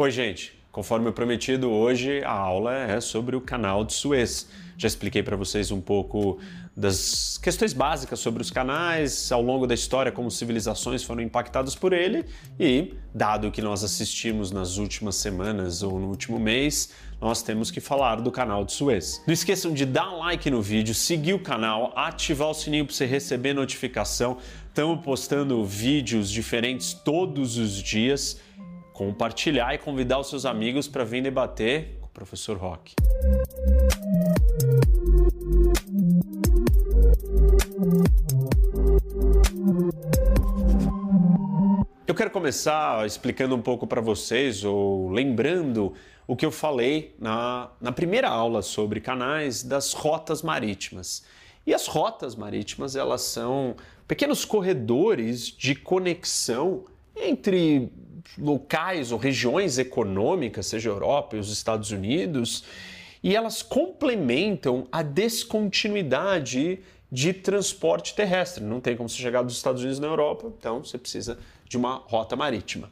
Oi, gente. Conforme prometido, hoje a aula é sobre o canal de Suez. Já expliquei para vocês um pouco das questões básicas sobre os canais, ao longo da história, como civilizações foram impactadas por ele, e, dado que nós assistimos nas últimas semanas ou no último mês, nós temos que falar do canal de Suez. Não esqueçam de dar like no vídeo, seguir o canal, ativar o sininho para você receber notificação. Estamos postando vídeos diferentes todos os dias compartilhar e convidar os seus amigos para vir debater com o professor Rock. Eu quero começar explicando um pouco para vocês, ou lembrando o que eu falei na, na primeira aula sobre canais das rotas marítimas. E as rotas marítimas, elas são pequenos corredores de conexão entre locais ou regiões econômicas, seja a Europa e os Estados Unidos, e elas complementam a descontinuidade de transporte terrestre. Não tem como você chegar dos Estados Unidos na Europa, então você precisa de uma rota marítima.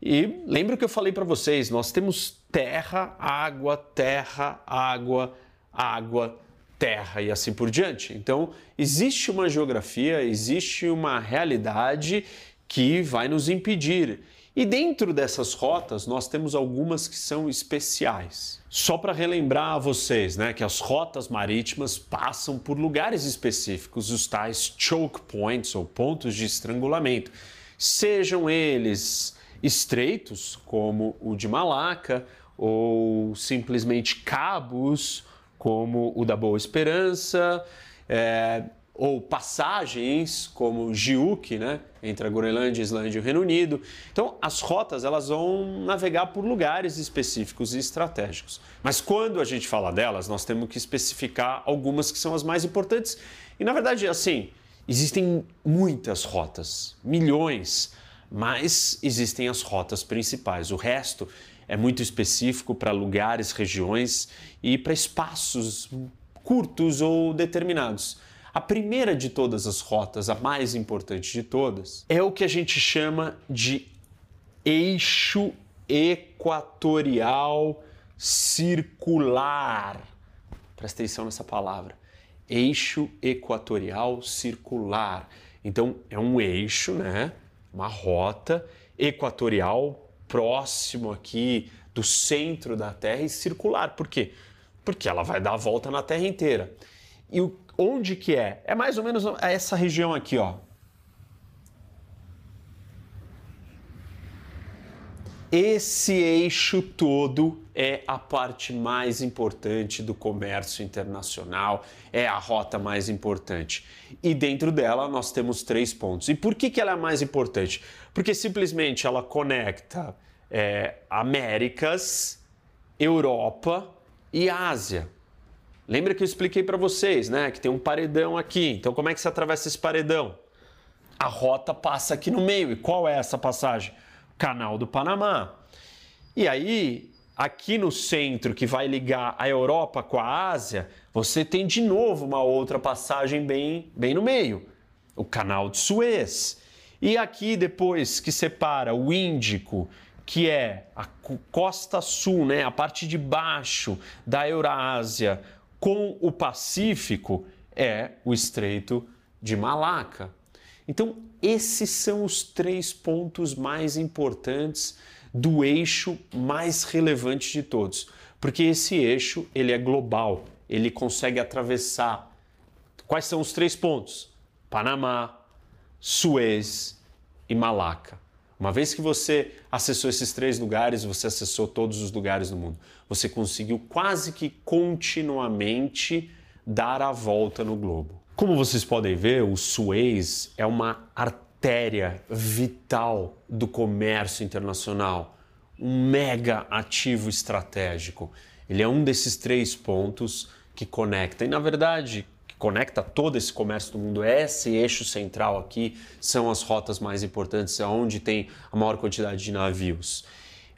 E lembra que eu falei para vocês, nós temos terra, água, terra, água, água, terra e assim por diante. Então, existe uma geografia, existe uma realidade que vai nos impedir. E dentro dessas rotas, nós temos algumas que são especiais. Só para relembrar a vocês, né, que as rotas marítimas passam por lugares específicos, os tais choke points ou pontos de estrangulamento. Sejam eles estreitos, como o de Malaca, ou simplesmente cabos, como o da Boa Esperança, é, ou passagens como Giuk, né, entre a Groenlândia, Islândia e o Reino Unido. Então, as rotas elas vão navegar por lugares específicos e estratégicos. Mas quando a gente fala delas, nós temos que especificar algumas que são as mais importantes. E na verdade, assim, existem muitas rotas, milhões, mas existem as rotas principais. O resto é muito específico para lugares, regiões e para espaços curtos ou determinados. A primeira de todas as rotas, a mais importante de todas, é o que a gente chama de eixo equatorial circular. Presta atenção nessa palavra. Eixo equatorial circular. Então, é um eixo, né? Uma rota equatorial próximo aqui do centro da Terra e circular. Por quê? Porque ela vai dar a volta na Terra inteira. E o Onde que é? É mais ou menos essa região aqui, ó. Esse eixo todo é a parte mais importante do comércio internacional, é a rota mais importante. E dentro dela nós temos três pontos. E por que, que ela é mais importante? Porque simplesmente ela conecta é, Américas, Europa e Ásia. Lembra que eu expliquei para vocês, né, que tem um paredão aqui. Então como é que se atravessa esse paredão? A rota passa aqui no meio. E qual é essa passagem? Canal do Panamá. E aí, aqui no centro que vai ligar a Europa com a Ásia, você tem de novo uma outra passagem bem, bem no meio, o Canal de Suez. E aqui depois que separa o Índico, que é a costa sul, né, a parte de baixo da Eurásia, com o Pacífico é o Estreito de Malaca. Então, esses são os três pontos mais importantes do eixo mais relevante de todos, porque esse eixo ele é global, ele consegue atravessar. Quais são os três pontos? Panamá, Suez e Malaca. Uma vez que você acessou esses três lugares, você acessou todos os lugares do mundo. Você conseguiu quase que continuamente dar a volta no globo. Como vocês podem ver, o Suez é uma artéria vital do comércio internacional, um mega ativo estratégico. Ele é um desses três pontos que conecta. E na verdade, conecta todo esse comércio do mundo, esse eixo central aqui são as rotas mais importantes, é onde tem a maior quantidade de navios.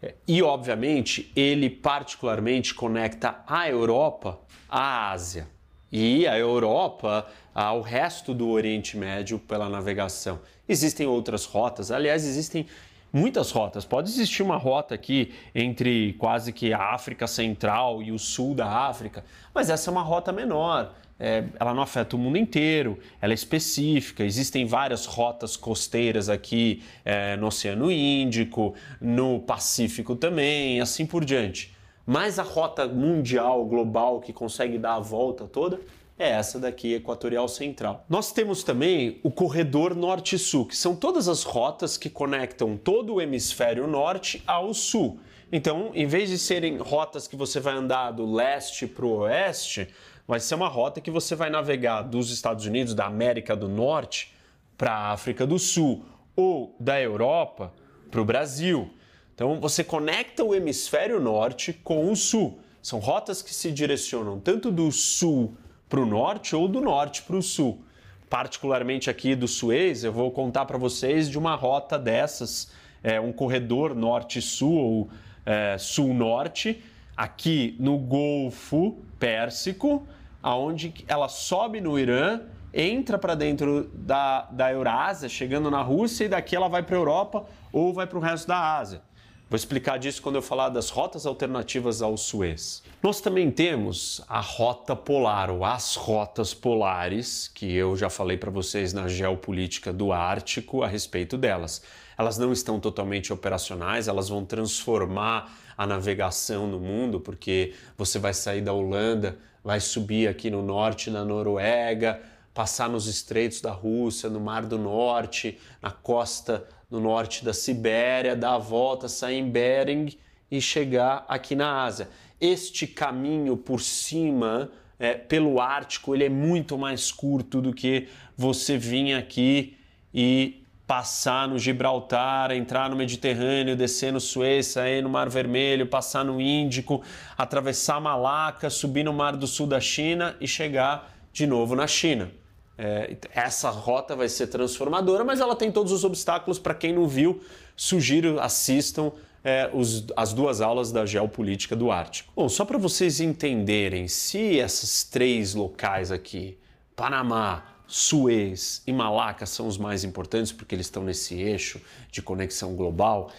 É, e, obviamente, ele particularmente conecta a Europa à Ásia e a Europa ao resto do Oriente Médio pela navegação. Existem outras rotas, aliás, existem muitas rotas. Pode existir uma rota aqui entre quase que a África Central e o sul da África, mas essa é uma rota menor. É, ela não afeta o mundo inteiro, ela é específica. Existem várias rotas costeiras aqui é, no Oceano Índico, no Pacífico também, assim por diante. Mas a rota mundial, global, que consegue dar a volta toda, é essa daqui, Equatorial Central. Nós temos também o corredor Norte-Sul, que são todas as rotas que conectam todo o hemisfério norte ao sul. Então, em vez de serem rotas que você vai andar do leste para o oeste, vai ser uma rota que você vai navegar dos Estados Unidos, da América do Norte, para a África do Sul, ou da Europa para o Brasil. Então, você conecta o hemisfério norte com o sul. São rotas que se direcionam tanto do sul para o norte ou do norte para o sul. Particularmente aqui do Suez, eu vou contar para vocês de uma rota dessas, é, um corredor norte-sul ou é, sul-norte, aqui no Golfo Pérsico, aonde ela sobe no Irã, entra para dentro da, da Eurásia, chegando na Rússia, e daqui ela vai para a Europa ou vai para o resto da Ásia. Vou explicar disso quando eu falar das rotas alternativas ao Suez. Nós também temos a rota polar, ou as rotas polares, que eu já falei para vocês na geopolítica do Ártico a respeito delas. Elas não estão totalmente operacionais, elas vão transformar a navegação no mundo, porque você vai sair da Holanda, vai subir aqui no norte da Noruega, passar nos estreitos da Rússia, no Mar do Norte, na costa no norte da Sibéria, dar a volta, sair em Bering e chegar aqui na Ásia. Este caminho por cima, é, pelo Ártico, ele é muito mais curto do que você vir aqui e passar no Gibraltar, entrar no Mediterrâneo, descer no Suez, sair no Mar Vermelho, passar no Índico, atravessar Malaca, subir no Mar do Sul da China e chegar de novo na China. É, essa rota vai ser transformadora, mas ela tem todos os obstáculos. Para quem não viu, sugiro assistam é, os, as duas aulas da geopolítica do Ártico. Bom, só para vocês entenderem, se esses três locais aqui, Panamá, Suez e Malaca, são os mais importantes porque eles estão nesse eixo de conexão global,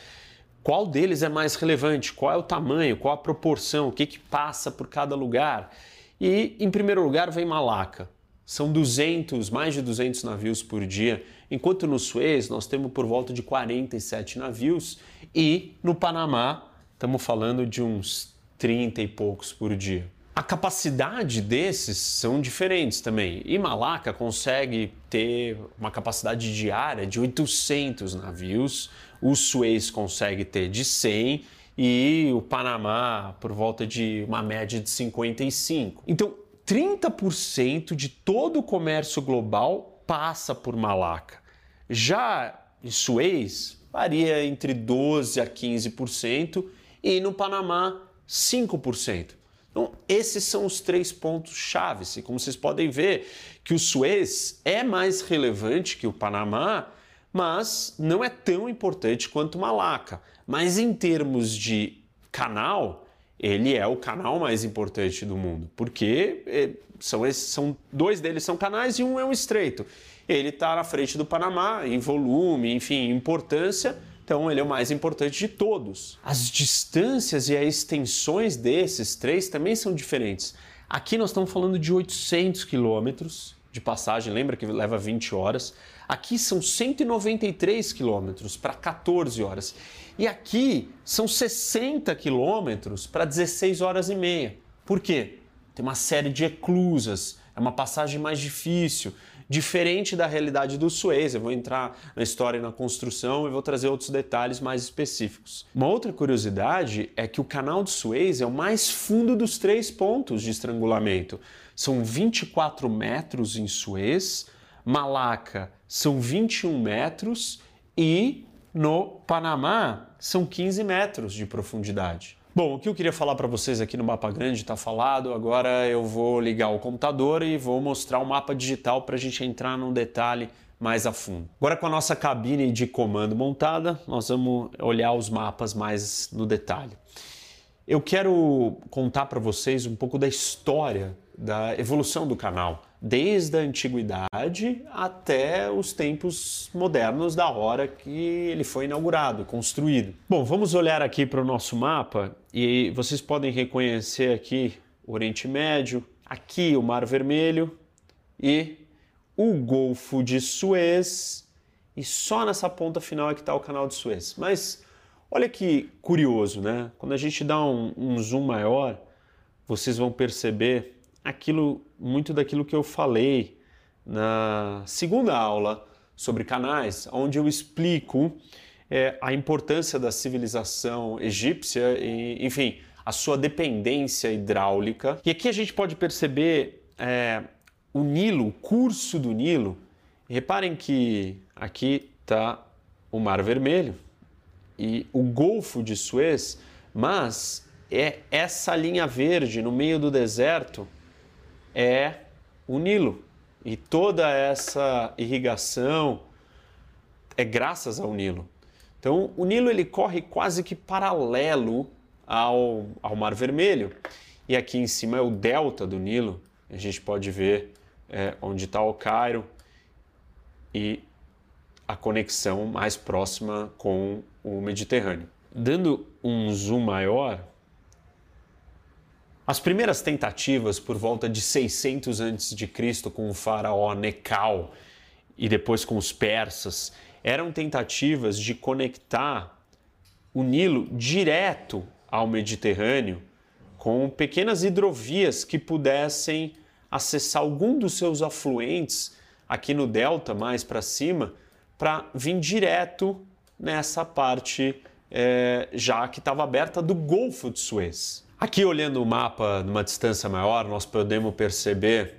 qual deles é mais relevante? Qual é o tamanho? Qual a proporção? O que, que passa por cada lugar? E, em primeiro lugar, vem Malaca. São 200, mais de 200 navios por dia, enquanto no Suez nós temos por volta de 47 navios e no Panamá estamos falando de uns 30 e poucos por dia. A capacidade desses são diferentes também. E Malaca consegue ter uma capacidade diária de 800 navios, o Suez consegue ter de 100 e o Panamá por volta de uma média de 55. Então, 30% de todo o comércio global passa por Malaca. Já em Suez, varia entre 12% a 15% e no Panamá, 5%. Então, esses são os três pontos chaves. E como vocês podem ver, que o Suez é mais relevante que o Panamá, mas não é tão importante quanto Malaca. Mas em termos de canal, ele é o canal mais importante do mundo, porque é, são, esses, são dois deles são canais e um é um estreito. Ele está na frente do Panamá em volume, enfim, importância. Então ele é o mais importante de todos. As distâncias e as extensões desses três também são diferentes. Aqui nós estamos falando de 800 quilômetros de passagem, lembra que leva 20 horas. Aqui são 193 quilômetros para 14 horas. E aqui são 60 quilômetros para 16 horas e meia. Por quê? Tem uma série de eclusas, é uma passagem mais difícil, diferente da realidade do Suez. Eu vou entrar na história e na construção e vou trazer outros detalhes mais específicos. Uma outra curiosidade é que o canal de Suez é o mais fundo dos três pontos de estrangulamento. São 24 metros em Suez, Malaca são 21 metros e no Panamá, são 15 metros de profundidade. Bom, o que eu queria falar para vocês aqui no Mapa Grande está falado. Agora eu vou ligar o computador e vou mostrar o mapa digital para a gente entrar num detalhe mais a fundo. Agora com a nossa cabine de comando montada, nós vamos olhar os mapas mais no detalhe. Eu quero contar para vocês um pouco da história da evolução do canal, desde a antiguidade até os tempos modernos da hora que ele foi inaugurado, construído. Bom, vamos olhar aqui para o nosso mapa e vocês podem reconhecer aqui o Oriente Médio, aqui o Mar Vermelho e o Golfo de Suez e só nessa ponta final é que está o Canal de Suez. Mas olha que curioso, né? Quando a gente dá um, um zoom maior, vocês vão perceber aquilo, muito daquilo que eu falei na segunda aula sobre canais, onde eu explico é, a importância da civilização egípcia e, enfim, a sua dependência hidráulica. E aqui a gente pode perceber é, o Nilo, o curso do Nilo. reparem que aqui está o Mar Vermelho e o Golfo de Suez, mas é essa linha verde no meio do deserto é o Nilo. E toda essa irrigação é graças ao Nilo. Então, o Nilo ele corre quase que paralelo ao, ao Mar Vermelho. E aqui em cima é o delta do Nilo. A gente pode ver é, onde está o Cairo e a conexão mais próxima com o Mediterrâneo. Dando um zoom maior, as primeiras tentativas por volta de 600 a.C. com o faraó Necau e depois com os persas eram tentativas de conectar o Nilo direto ao Mediterrâneo com pequenas hidrovias que pudessem acessar algum dos seus afluentes aqui no delta mais para cima para vir direto nessa parte é, já que estava aberta do Golfo de Suez. Aqui, olhando o mapa numa distância maior, nós podemos perceber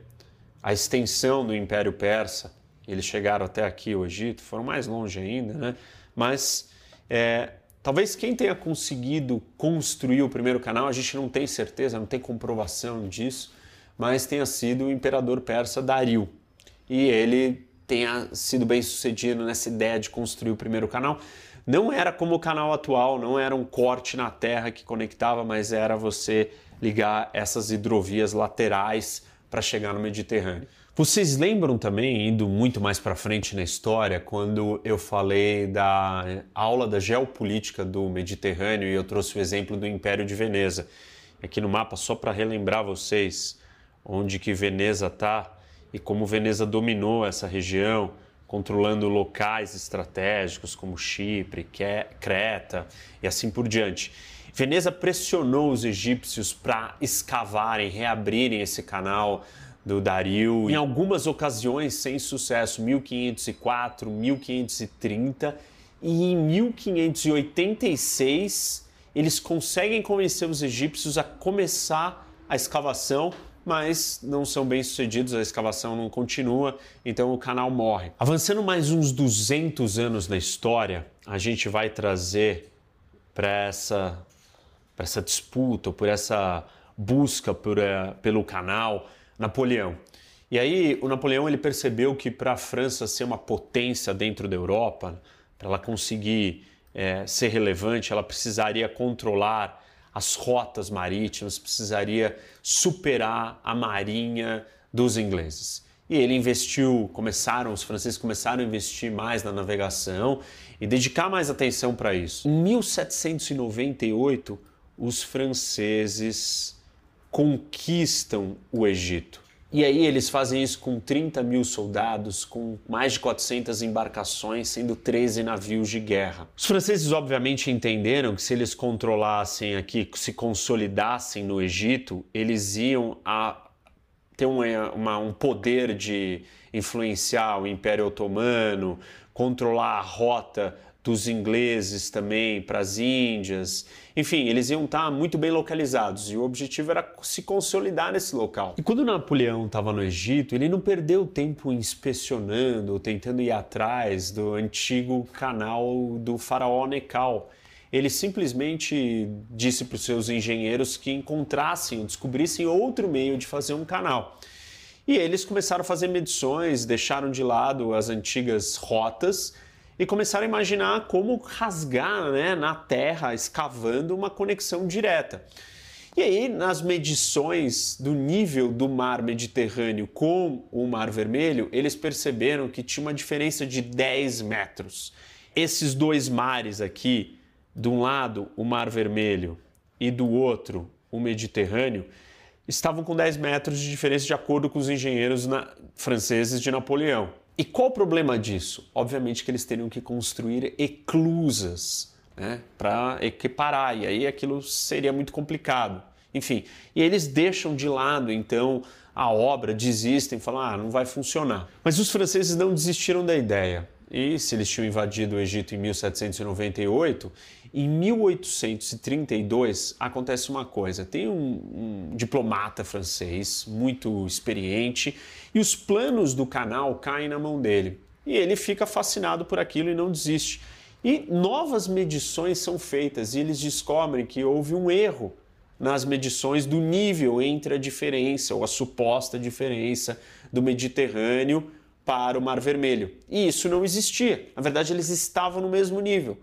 a extensão do Império Persa. Eles chegaram até aqui, o Egito, foram mais longe ainda, né? Mas é, talvez quem tenha conseguido construir o primeiro canal, a gente não tem certeza, não tem comprovação disso, mas tenha sido o imperador persa Dario. E ele tenha sido bem sucedido nessa ideia de construir o primeiro canal não era como o canal atual, não era um corte na terra que conectava, mas era você ligar essas hidrovias laterais para chegar no Mediterrâneo. Vocês lembram também, indo muito mais para frente na história, quando eu falei da aula da geopolítica do Mediterrâneo e eu trouxe o exemplo do Império de Veneza. Aqui no mapa, só para relembrar vocês onde que Veneza está e como Veneza dominou essa região, controlando locais estratégicos como Chipre, Creta e assim por diante. Veneza pressionou os egípcios para escavarem, reabrirem esse canal do Dario, em algumas ocasiões sem sucesso, 1504, 1530 e em 1586 eles conseguem convencer os egípcios a começar a escavação mas não são bem sucedidos, a escavação não continua, então o canal morre. Avançando mais uns 200 anos na história, a gente vai trazer para essa, essa disputa, por essa busca por, uh, pelo canal, Napoleão. E aí o Napoleão ele percebeu que para a França ser uma potência dentro da Europa, para ela conseguir é, ser relevante, ela precisaria controlar as rotas marítimas, precisaria superar a marinha dos ingleses. E ele investiu, começaram, os franceses começaram a investir mais na navegação e dedicar mais atenção para isso. Em 1798, os franceses conquistam o Egito. E aí eles fazem isso com 30 mil soldados, com mais de 400 embarcações, sendo 13 navios de guerra. Os franceses obviamente entenderam que se eles controlassem aqui, se consolidassem no Egito, eles iam a ter uma, uma, um poder de influenciar o Império Otomano, controlar a rota dos ingleses também para as Índias. Enfim, eles iam estar muito bem localizados e o objetivo era se consolidar nesse local. E quando Napoleão estava no Egito, ele não perdeu tempo inspecionando, tentando ir atrás do antigo canal do faraó Necau. Ele simplesmente disse para os seus engenheiros que encontrassem, descobrissem outro meio de fazer um canal. E eles começaram a fazer medições, deixaram de lado as antigas rotas e começaram a imaginar como rasgar né, na terra, escavando uma conexão direta. E aí, nas medições do nível do mar Mediterrâneo com o Mar Vermelho, eles perceberam que tinha uma diferença de 10 metros. Esses dois mares aqui, de um lado o Mar Vermelho e do outro o Mediterrâneo, estavam com 10 metros de diferença de acordo com os engenheiros na... franceses de Napoleão. E qual o problema disso? Obviamente que eles teriam que construir eclusas né, para equiparar, e aí aquilo seria muito complicado. Enfim, e eles deixam de lado então a obra, desistem, falam, ah, não vai funcionar. Mas os franceses não desistiram da ideia. E se eles tinham invadido o Egito em 1798, em 1832 acontece uma coisa: tem um, um, diplomata francês muito experiente e os planos do canal caem na mão dele. E ele fica fascinado por aquilo e não desiste. E novas medições são feitas e eles descobrem que houve um erro nas medições do nível entre a diferença ou a suposta diferença do Mediterrâneo para o Mar Vermelho. E isso não existia. Na verdade, eles estavam no mesmo nível.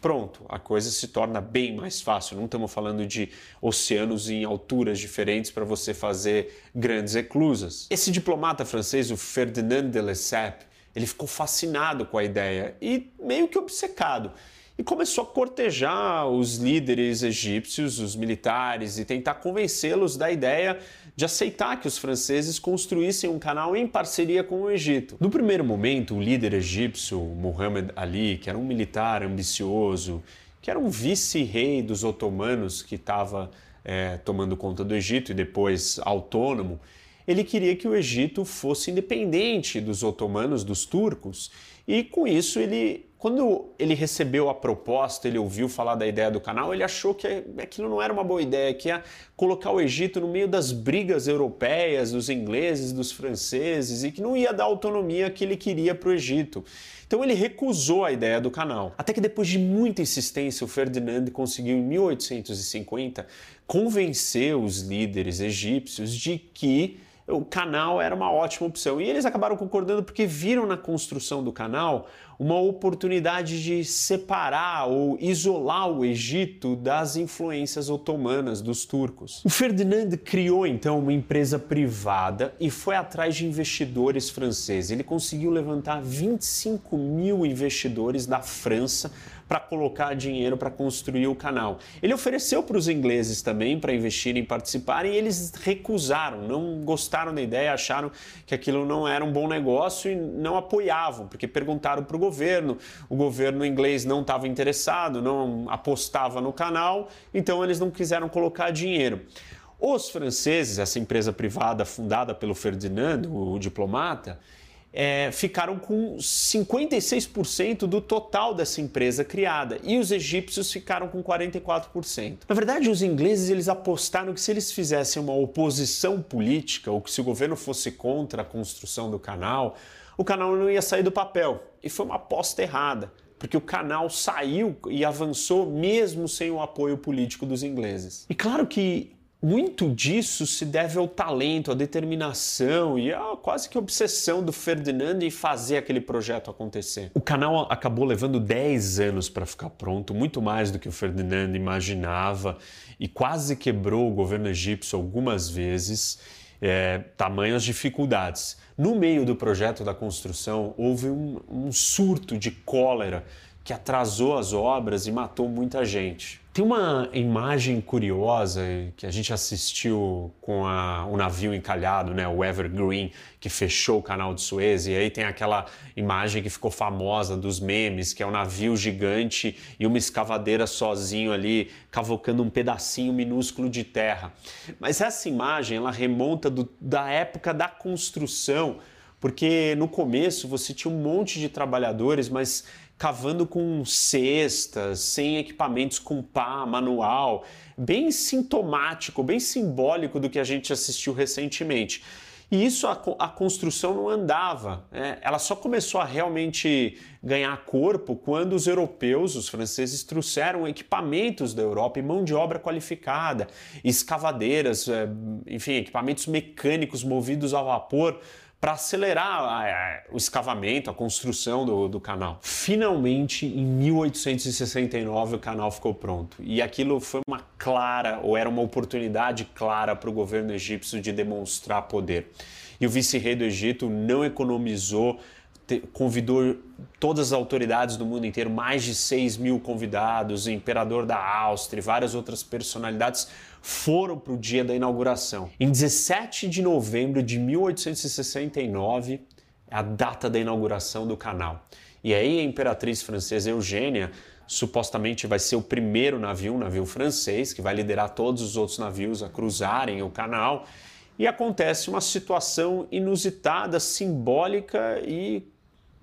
Pronto, a coisa se torna bem mais fácil. Não estamos falando de oceanos em alturas diferentes para você fazer grandes eclusas. Esse diplomata francês, o Ferdinand de Lesseps, ele ficou fascinado com a ideia e meio que obcecado e começou a cortejar os líderes egípcios, os militares, e tentar convencê-los da ideia de aceitar que os franceses construíssem um canal em parceria com o Egito. No primeiro momento, o líder egípcio, Muhammad Ali, que era um militar ambicioso, que era um vice-rei dos otomanos que estava é, tomando conta do Egito e depois autônomo, ele queria que o Egito fosse independente dos otomanos, dos turcos, e com isso ele quando ele recebeu a proposta, ele ouviu falar da ideia do canal, ele achou que aquilo não era uma boa ideia, que ia colocar o Egito no meio das brigas europeias, dos ingleses, dos franceses, e que não ia dar a autonomia que ele queria para o Egito. Então ele recusou a ideia do canal. Até que depois de muita insistência, o Ferdinand conseguiu em 1850 convencer os líderes egípcios de que o canal era uma ótima opção. E eles acabaram concordando porque viram na construção do canal uma oportunidade de separar ou isolar o Egito das influências otomanas dos turcos. O Ferdinand criou então uma empresa privada e foi atrás de investidores franceses. Ele conseguiu levantar 25 mil investidores da França para colocar dinheiro para construir o canal. Ele ofereceu para os ingleses também para investirem e participarem e eles recusaram, não gostaram da ideia, acharam que aquilo não era um bom negócio e não apoiavam, porque perguntaram para o governo, o governo inglês não estava interessado, não apostava no canal, então eles não quiseram colocar dinheiro. Os franceses, essa empresa privada fundada pelo Ferdinando, o diplomata, é, ficaram com 56% do total dessa empresa criada e os egípcios ficaram com 44%. Na verdade, os ingleses eles apostaram que se eles fizessem uma oposição política ou que se o governo fosse contra a construção do canal, o canal não ia sair do papel. E foi uma aposta errada, porque o canal saiu e avançou mesmo sem o apoio político dos ingleses. E claro que muito disso se deve ao talento, à determinação e à quase que obsessão do Ferdinand em fazer aquele projeto acontecer. O canal acabou levando 10 anos para ficar pronto, muito mais do que o Ferdinand imaginava, e quase quebrou o governo egípcio algumas vezes, é, tamanhas dificuldades. No meio do projeto da construção, houve um, um surto de cólera que atrasou as obras e matou muita gente. Tem uma imagem curiosa que a gente assistiu com a, o navio encalhado, né, o Evergreen, que fechou o canal de Suez, e aí tem aquela imagem que ficou famosa dos memes, que é um navio gigante e uma escavadeira sozinho ali, cavocando um pedacinho minúsculo de terra. Mas essa imagem, ela remonta do, da época da construção, porque no começo você tinha um monte de trabalhadores, mas cavando com cestas, sem equipamentos com pá, manual, bem sintomático, bem simbólico do que a gente assistiu recentemente. E isso a, a construção não andava. Né? Ela só começou a realmente ganhar corpo quando os europeus, os franceses, trouxeram equipamentos da Europa e mão de obra qualificada, escavadeiras, é, enfim, equipamentos mecânicos movidos a vapor para acelerar a, a, o escavamento, a construção do, do canal. Finalmente, em 1869, o canal ficou pronto. E aquilo foi uma clara, ou era uma oportunidade clara para o governo egípcio de demonstrar poder. E o vice-rei do Egito não economizou convidou todas as autoridades do mundo inteiro, mais de 6 mil convidados, o imperador da Áustria várias outras personalidades foram para o dia da inauguração. Em 17 de novembro de 1869, é a data da inauguração do canal. E aí a imperatriz francesa Eugênia supostamente vai ser o primeiro navio, um navio francês, que vai liderar todos os outros navios a cruzarem o canal. E acontece uma situação inusitada, simbólica e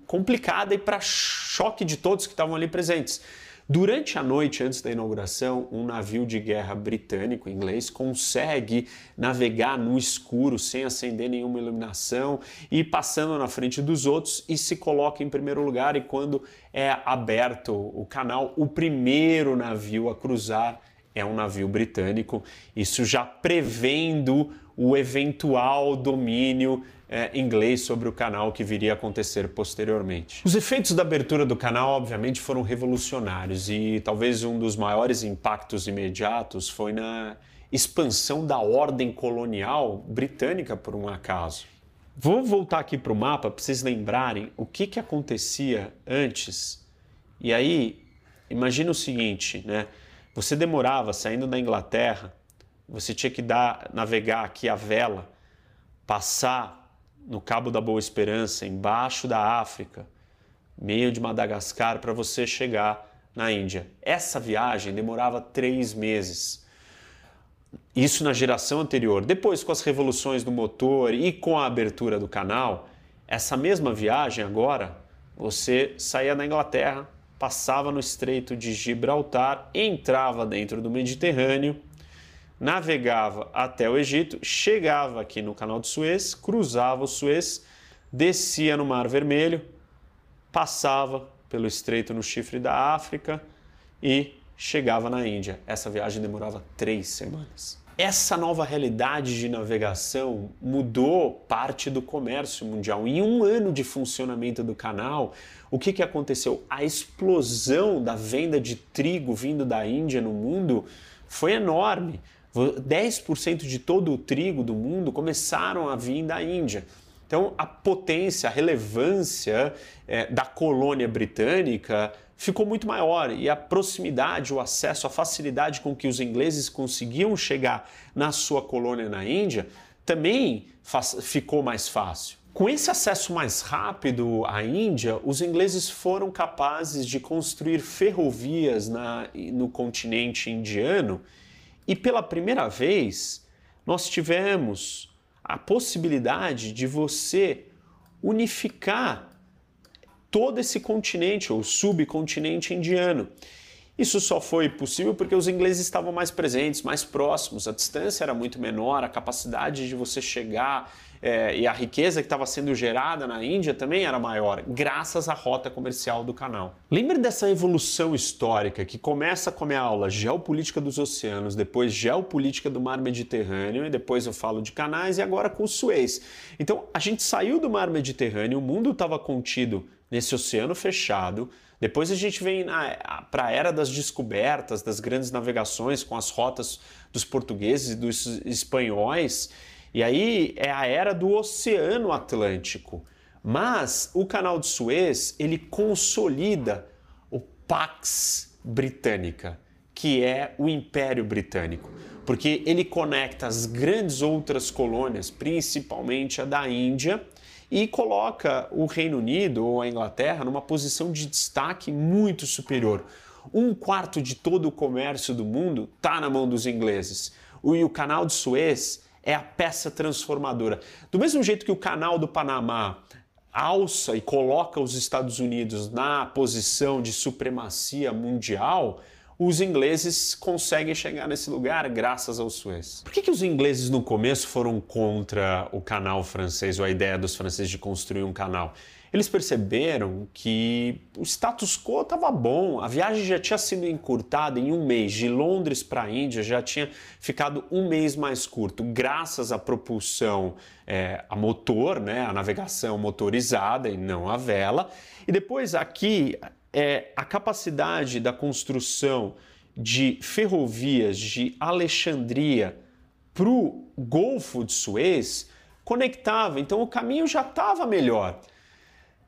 complicada e para choque de todos que estavam ali presentes. Durante a noite antes da inauguração, um navio de guerra britânico, inglês, consegue navegar no escuro, sem acender nenhuma iluminação e passando na frente dos outros e se coloca em primeiro lugar. E quando é aberto o canal, o primeiro navio a cruzar é um navio britânico, isso já prevendo o eventual domínio é, inglês sobre o canal que viria a acontecer posteriormente. Os efeitos da abertura do canal, obviamente, foram revolucionários e talvez um dos maiores impactos imediatos foi na expansão da ordem colonial britânica, por um acaso. Vou voltar aqui para o mapa para vocês lembrarem o que, que acontecia antes. E aí, imagina o seguinte, né? Você demorava saindo da Inglaterra, você tinha que dar, navegar aqui a vela, passar no Cabo da Boa Esperança, embaixo da África, meio de Madagascar, para você chegar na Índia. Essa viagem demorava três meses. Isso na geração anterior. Depois, com as revoluções do motor e com a abertura do canal, essa mesma viagem agora, você saía da Inglaterra, passava no Estreito de Gibraltar, entrava dentro do Mediterrâneo navegava até o Egito, chegava aqui no Canal de Suez, cruzava o Suez, descia no Mar Vermelho, passava pelo Estreito no Chifre da África e chegava na Índia. Essa viagem demorava três semanas. Essa nova realidade de navegação mudou parte do comércio mundial. Em um ano de funcionamento do canal, o que, que aconteceu? A explosão da venda de trigo vindo da Índia no mundo foi enorme. 10% de todo o trigo do mundo começaram a vir da Índia. Então, a potência, a relevância é, da colônia britânica ficou muito maior e a proximidade, o acesso, a facilidade com que os ingleses conseguiam chegar na sua colônia na Índia também ficou mais fácil. Com esse acesso mais rápido à Índia, os ingleses foram capazes de construir ferrovias na, no continente indiano e pela primeira vez, nós tivemos a possibilidade de você unificar todo esse continente ou subcontinente indiano. Isso só foi possível porque os ingleses estavam mais presentes, mais próximos, a distância era muito menor, a capacidade de você chegar é, e a riqueza que estava sendo gerada na Índia também era maior, graças à rota comercial do canal. Lembre dessa evolução histórica que começa com a minha aula Geopolítica dos Oceanos, depois Geopolítica do Mar Mediterrâneo, e depois eu falo de canais, e agora com o Suez. Então, a gente saiu do Mar Mediterrâneo, o mundo estava contido nesse oceano fechado. Depois a gente vem para a era das descobertas, das grandes navegações com as rotas dos portugueses e dos espanhóis. E aí é a era do Oceano Atlântico. Mas o Canal de Suez, ele consolida o Pax Britânica, que é o Império Britânico, porque ele conecta as grandes outras colônias, principalmente a da Índia, e coloca o Reino Unido ou a Inglaterra numa posição de destaque muito superior. Um quarto de todo o comércio do mundo está na mão dos ingleses. E o Canal de Suez é a peça transformadora. Do mesmo jeito que o Canal do Panamá alça e coloca os Estados Unidos na posição de supremacia mundial, os ingleses conseguem chegar nesse lugar graças ao Suez. Por que, que os ingleses no começo foram contra o canal francês ou a ideia dos franceses de construir um canal? Eles perceberam que o status quo estava bom, a viagem já tinha sido encurtada em um mês, de Londres para a Índia já tinha ficado um mês mais curto, graças à propulsão é, a motor, né, a navegação motorizada e não a vela. E depois aqui é a capacidade da construção de ferrovias de Alexandria para o Golfo de Suez conectava, então o caminho já estava melhor.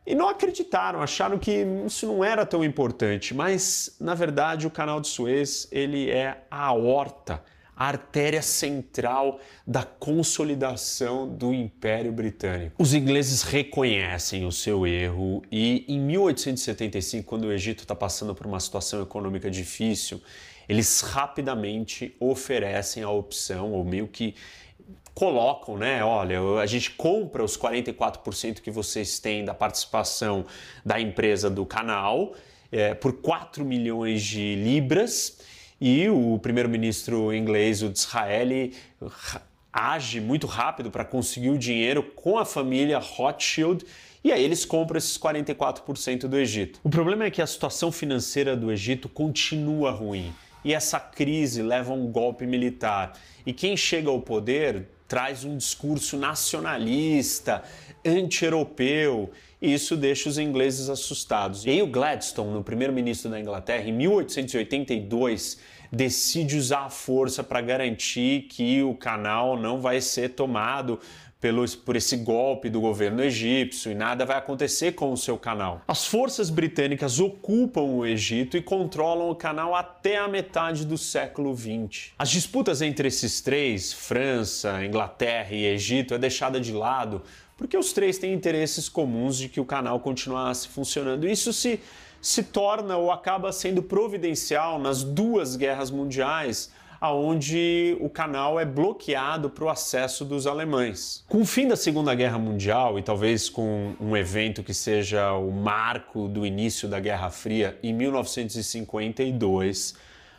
E não acreditaram, acharam que isso não era tão importante, mas na verdade o canal de Suez ele é a horta, a artéria central da consolidação do Império Britânico. Os ingleses reconhecem o seu erro e em 1875, quando o Egito está passando por uma situação econômica difícil, eles rapidamente oferecem a opção, ou meio que colocam, né? Olha, a gente compra os 44% que vocês têm da participação da empresa do canal é, por 4 milhões de libras e o primeiro-ministro inglês, o Disraeli, age muito rápido para conseguir o dinheiro com a família Rothschild e aí eles compram esses 44% do Egito. O problema é que a situação financeira do Egito continua ruim e essa crise leva a um golpe militar. E quem chega ao poder traz um discurso nacionalista, anti-europeu, e isso deixa os ingleses assustados. E aí o Gladstone, o primeiro-ministro da Inglaterra, em 1882, decide usar a força para garantir que o canal não vai ser tomado pelo, por esse golpe do governo egípcio e nada vai acontecer com o seu canal. As forças britânicas ocupam o Egito e controlam o canal até a metade do século XX. As disputas entre esses três, França, Inglaterra e Egito, é deixada de lado porque os três têm interesses comuns de que o canal continuasse funcionando. Isso se, se torna ou acaba sendo providencial nas duas guerras mundiais aonde o canal é bloqueado para o acesso dos alemães. Com o fim da Segunda Guerra Mundial e talvez com um evento que seja o marco do início da Guerra Fria, em 1952,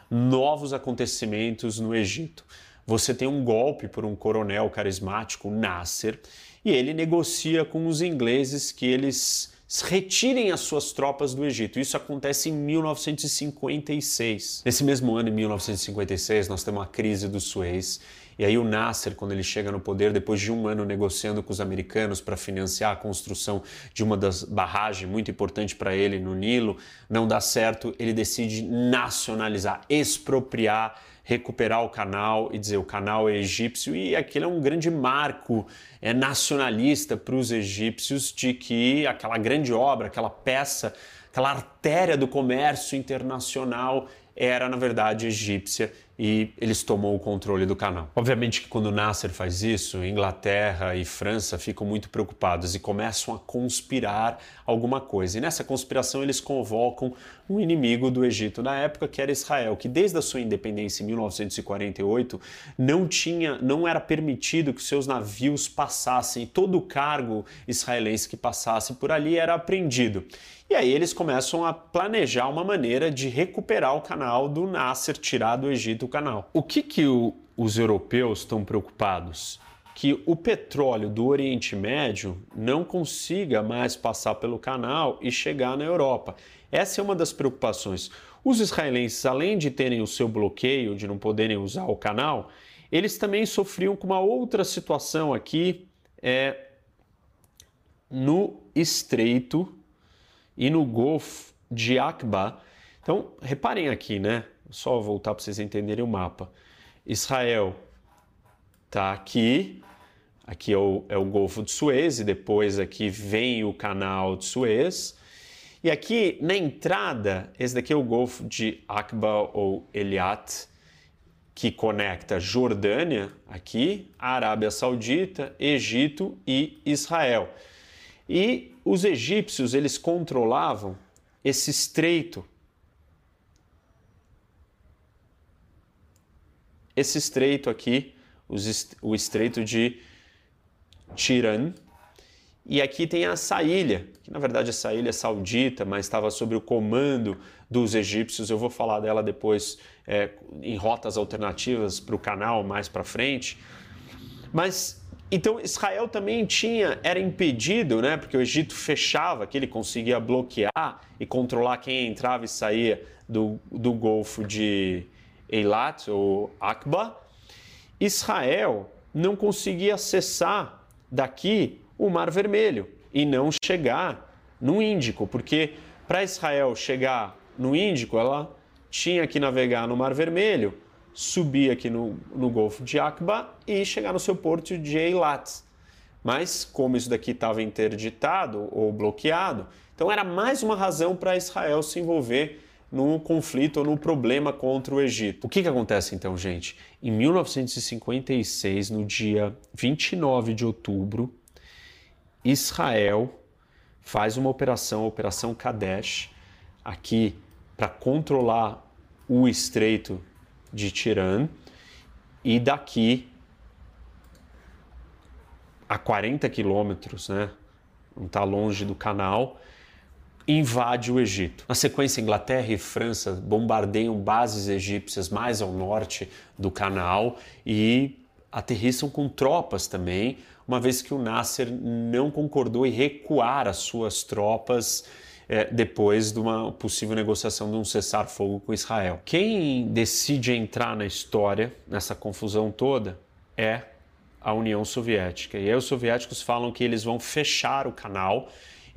novos acontecimentos no Egito. Você tem um golpe por um coronel carismático, Nasser, e ele negocia com os ingleses que eles retirem as suas tropas do Egito. Isso acontece em 1956. Nesse mesmo ano, em 1956, nós temos a crise do Suez. E aí o Nasser, quando ele chega no poder, depois de um ano negociando com os americanos para financiar a construção de uma das barragens muito importante para ele no Nilo, não dá certo, ele decide nacionalizar, expropriar recuperar o canal e dizer o canal é egípcio e aquilo é um grande marco é nacionalista para os egípcios de que aquela grande obra, aquela peça, aquela artéria do comércio internacional era na verdade egípcia e eles tomam o controle do canal. Obviamente que quando Nasser faz isso, Inglaterra e França ficam muito preocupados e começam a conspirar alguma coisa. E nessa conspiração eles convocam um inimigo do Egito na época, que era Israel, que desde a sua independência em 1948 não tinha, não era permitido que seus navios passassem, todo o cargo israelense que passasse por ali era apreendido. E aí eles começam a planejar uma maneira de recuperar o canal do Nasser, tirar do Egito canal. O que, que o, os europeus estão preocupados? Que o petróleo do Oriente Médio não consiga mais passar pelo canal e chegar na Europa. Essa é uma das preocupações. Os israelenses, além de terem o seu bloqueio, de não poderem usar o canal, eles também sofriam com uma outra situação aqui é, no estreito e no Golfo de Aqaba. Então, reparem aqui, né? Só voltar para vocês entenderem o mapa. Israel está aqui, aqui é o, é o Golfo de Suez, e depois aqui vem o canal de Suez. E aqui na entrada, esse daqui é o Golfo de Aqaba ou Eliat, que conecta Jordânia, aqui, Arábia Saudita, Egito e Israel. E os egípcios, eles controlavam esse estreito. Esse estreito aqui, o estreito de Tiran. E aqui tem essa ilha, que na verdade essa ilha é saudita, mas estava sob o comando dos egípcios. Eu vou falar dela depois é, em rotas alternativas para o canal mais para frente. Mas Então Israel também tinha, era impedido, né? Porque o Egito fechava, que ele conseguia bloquear e controlar quem entrava e saía do, do Golfo de Eilat ou Aqaba. Israel não conseguia acessar daqui o Mar Vermelho e não chegar no Índico, porque para Israel chegar no Índico, ela tinha que navegar no Mar Vermelho, subir aqui no, no Golfo de Aqaba e chegar no seu porto de Eilat. Mas, como isso daqui estava interditado ou bloqueado, então era mais uma razão para Israel se envolver no conflito ou no problema contra o Egito. O que, que acontece então, gente? Em 1956, no dia 29 de outubro, Israel faz uma operação, a Operação Kadesh, aqui para controlar o estreito de Tirã e daqui a 40 quilômetros, né? Não está longe do canal, invade o Egito. Na sequência, Inglaterra e França bombardeiam bases egípcias mais ao norte do canal e aterrissam com tropas também, uma vez que o Nasser não concordou em recuar as suas tropas é, depois de uma possível negociação de um cessar-fogo com Israel. Quem decide entrar na história, nessa confusão toda, é a União Soviética. E aí os soviéticos falam que eles vão fechar o canal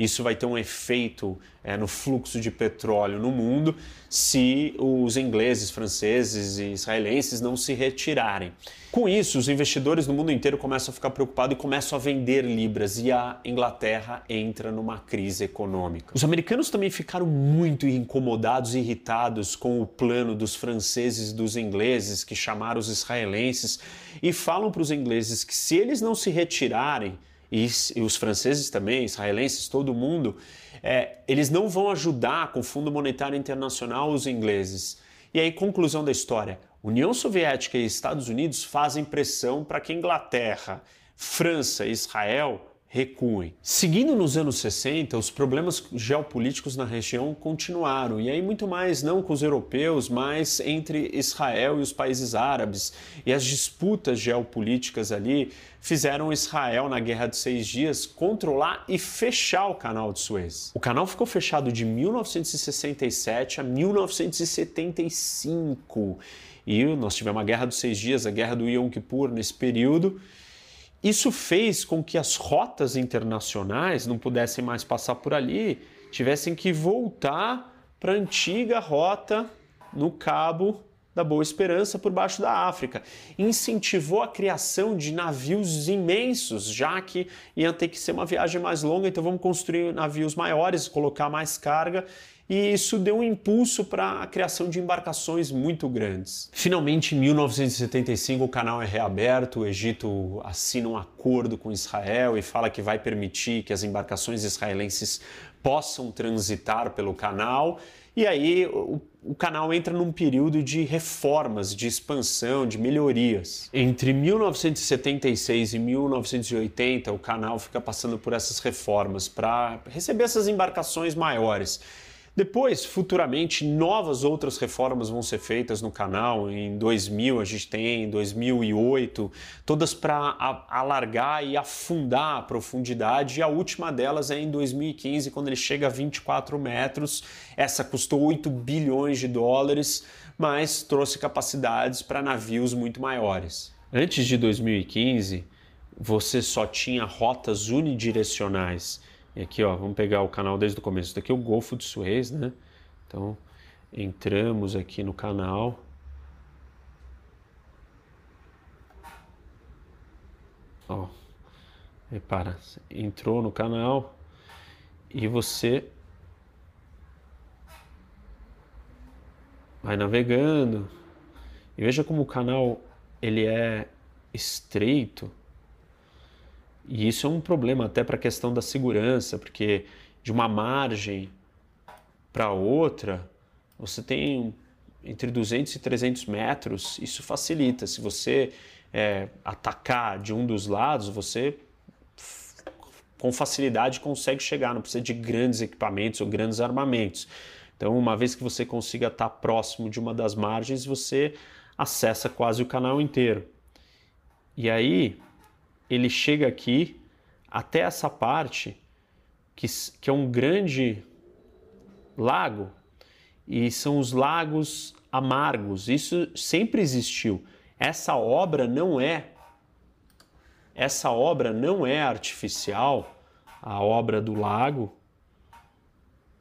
isso vai ter um efeito é, no fluxo de petróleo no mundo se os ingleses, franceses e israelenses não se retirarem. Com isso, os investidores no mundo inteiro começam a ficar preocupados e começam a vender libras e a Inglaterra entra numa crise econômica. Os americanos também ficaram muito incomodados e irritados com o plano dos franceses e dos ingleses que chamaram os israelenses e falam para os ingleses que se eles não se retirarem, e, e os franceses também, israelenses, todo mundo, é, eles não vão ajudar com o Fundo Monetário Internacional os ingleses. E aí, conclusão da história: União Soviética e Estados Unidos fazem pressão para que Inglaterra, França e Israel recuem. Seguindo nos anos 60, os problemas geopolíticos na região continuaram, e aí muito mais não com os europeus, mas entre Israel e os países árabes. E as disputas geopolíticas ali fizeram Israel, na Guerra de Seis Dias, controlar e fechar o canal de Suez. O canal ficou fechado de 1967 a 1975. E nós tivemos a Guerra dos Seis Dias, a Guerra do Yom Kippur nesse período, isso fez com que as rotas internacionais não pudessem mais passar por ali, tivessem que voltar para a antiga rota no Cabo da Boa Esperança por baixo da África. Incentivou a criação de navios imensos, já que ia ter que ser uma viagem mais longa, então vamos construir navios maiores, colocar mais carga e isso deu um impulso para a criação de embarcações muito grandes. Finalmente, em 1975, o canal é reaberto, o Egito assina um acordo com Israel e fala que vai permitir que as embarcações israelenses possam transitar pelo canal. E aí o, o, canal entra num período de reformas, de expansão, de melhorias. Entre 1976 e 1980, o canal fica passando por essas reformas para receber essas embarcações maiores. Depois, futuramente, novas outras reformas vão ser feitas no canal. Em 2000 a gente tem, em 2008, todas para alargar e afundar a profundidade. E a última delas é em 2015, quando ele chega a 24 metros. Essa custou 8 bilhões de dólares, mas trouxe capacidades para navios muito maiores. Antes de 2015, você só tinha rotas unidirecionais e aqui, ó, vamos pegar o canal desde o começo. Isso daqui é o Golfo de Suez, né? Então, entramos aqui no canal. Ó, repara, entrou no canal e você vai navegando. E veja como o canal ele é estreito e isso é um problema até para a questão da segurança, porque de uma margem para outra, você tem entre 200 e 300 metros, isso facilita. Se você é, atacar de um dos lados, você com facilidade consegue chegar, não precisa de grandes equipamentos ou grandes armamentos. Então, uma vez que você consiga estar próximo de uma das margens, você acessa quase o canal inteiro. E aí, ele chega aqui até essa parte que, que é um grande lago e são os lagos amargos. Isso sempre existiu. Essa obra não é essa obra não é artificial, a obra do lago.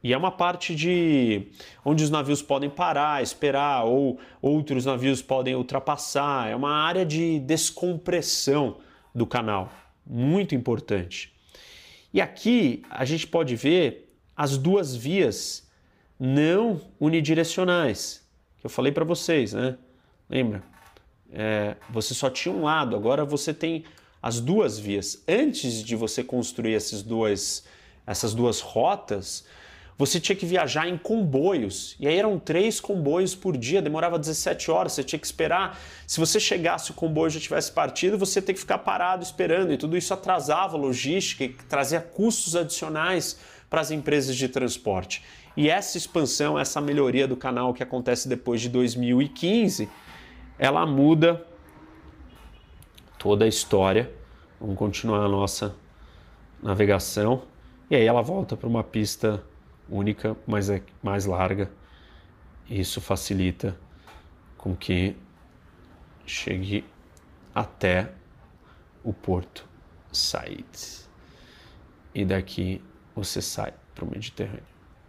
E é uma parte de onde os navios podem parar, esperar, ou outros navios podem ultrapassar. É uma área de descompressão do canal, muito importante. E aqui a gente pode ver as duas vias não unidirecionais, que eu falei para vocês, né? Lembra? É, você só tinha um lado, agora você tem as duas vias. Antes de você construir esses dois, essas duas rotas, você tinha que viajar em comboios. E aí eram três comboios por dia, demorava 17 horas, você tinha que esperar. Se você chegasse, o comboio já tivesse partido, você tem que ficar parado esperando. E tudo isso atrasava a logística e trazia custos adicionais para as empresas de transporte. E essa expansão, essa melhoria do canal que acontece depois de 2015, ela muda toda a história. Vamos continuar a nossa navegação. E aí ela volta para uma pista única, mas é mais larga. Isso facilita com que chegue até o porto Said. E daqui você sai para o Mediterrâneo.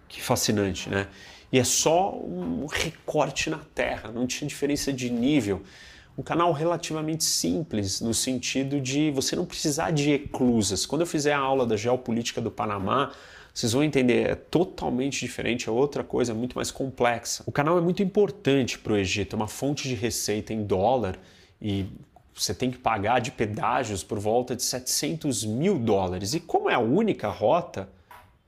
Que fascinante, né? E é só um recorte na Terra, não tinha diferença de nível. Um canal relativamente simples, no sentido de você não precisar de eclusas. Quando eu fizer a aula da geopolítica do Panamá, vocês vão entender, é totalmente diferente, é outra coisa, muito mais complexa. O canal é muito importante para o Egito, é uma fonte de receita em dólar e você tem que pagar de pedágios por volta de 700 mil dólares. E como é a única rota,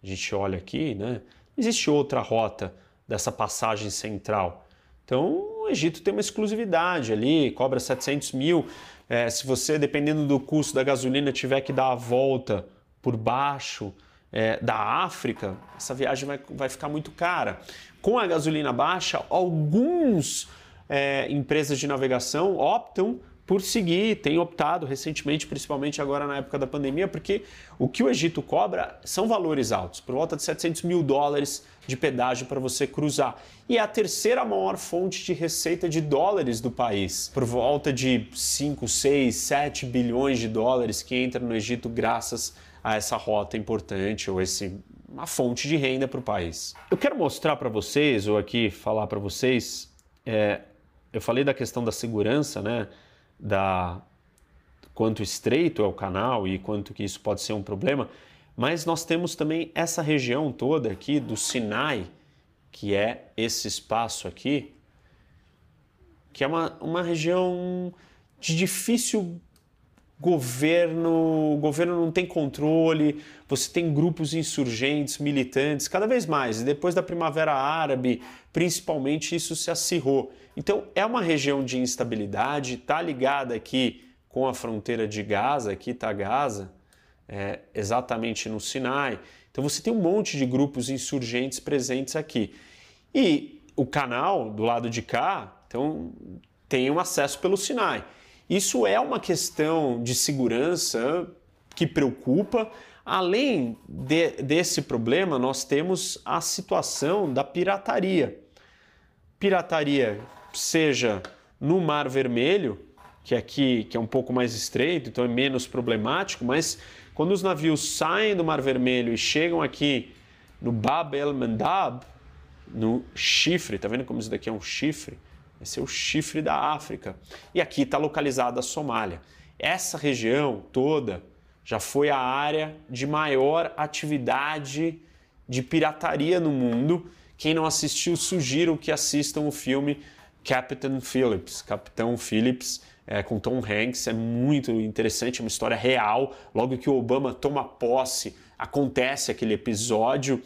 a gente olha aqui, né? existe outra rota dessa passagem central. Então, o Egito tem uma exclusividade ali, cobra 700 mil. É, se você, dependendo do custo da gasolina, tiver que dar a volta por baixo é, da África, essa viagem vai, vai ficar muito cara. Com a gasolina baixa, alguns é, empresas de navegação optam por seguir, tem optado recentemente, principalmente agora na época da pandemia, porque o que o Egito cobra são valores altos, por volta de 700 mil dólares de pedágio para você cruzar. E é a terceira maior fonte de receita de dólares do país, por volta de 5, 6, 7 bilhões de dólares que entra no Egito graças a essa rota importante ou esse uma fonte de renda para o país. Eu quero mostrar para vocês, ou aqui falar para vocês, é, eu falei da questão da segurança, né? da quanto estreito é o canal e quanto que isso pode ser um problema, mas nós temos também essa região toda aqui do Sinai, que é esse espaço aqui, que é uma, uma região de difícil governo, o governo não tem controle, você tem grupos insurgentes, militantes, cada vez mais. E depois da Primavera Árabe, principalmente, isso se acirrou. Então, é uma região de instabilidade, está ligada aqui com a fronteira de Gaza, aqui está Gaza, é, exatamente no Sinai. Então, você tem um monte de grupos insurgentes presentes aqui. E o canal do lado de cá, então, tem um acesso pelo Sinai. Isso é uma questão de segurança que preocupa. Além de, desse problema, nós temos a situação da pirataria. Pirataria, seja no Mar Vermelho, que aqui que é um pouco mais estreito, então é menos problemático, mas quando os navios saem do Mar Vermelho e chegam aqui no Bab el Mandab, no chifre, tá vendo como isso daqui é um chifre? Esse é o chifre da África. E aqui está localizada a Somália. Essa região toda já foi a área de maior atividade de pirataria no mundo. Quem não assistiu, sugiro que assistam o filme Captain Phillips, Capitão Phillips, é, com Tom Hanks. É muito interessante, é uma história real. Logo que o Obama toma posse, acontece aquele episódio.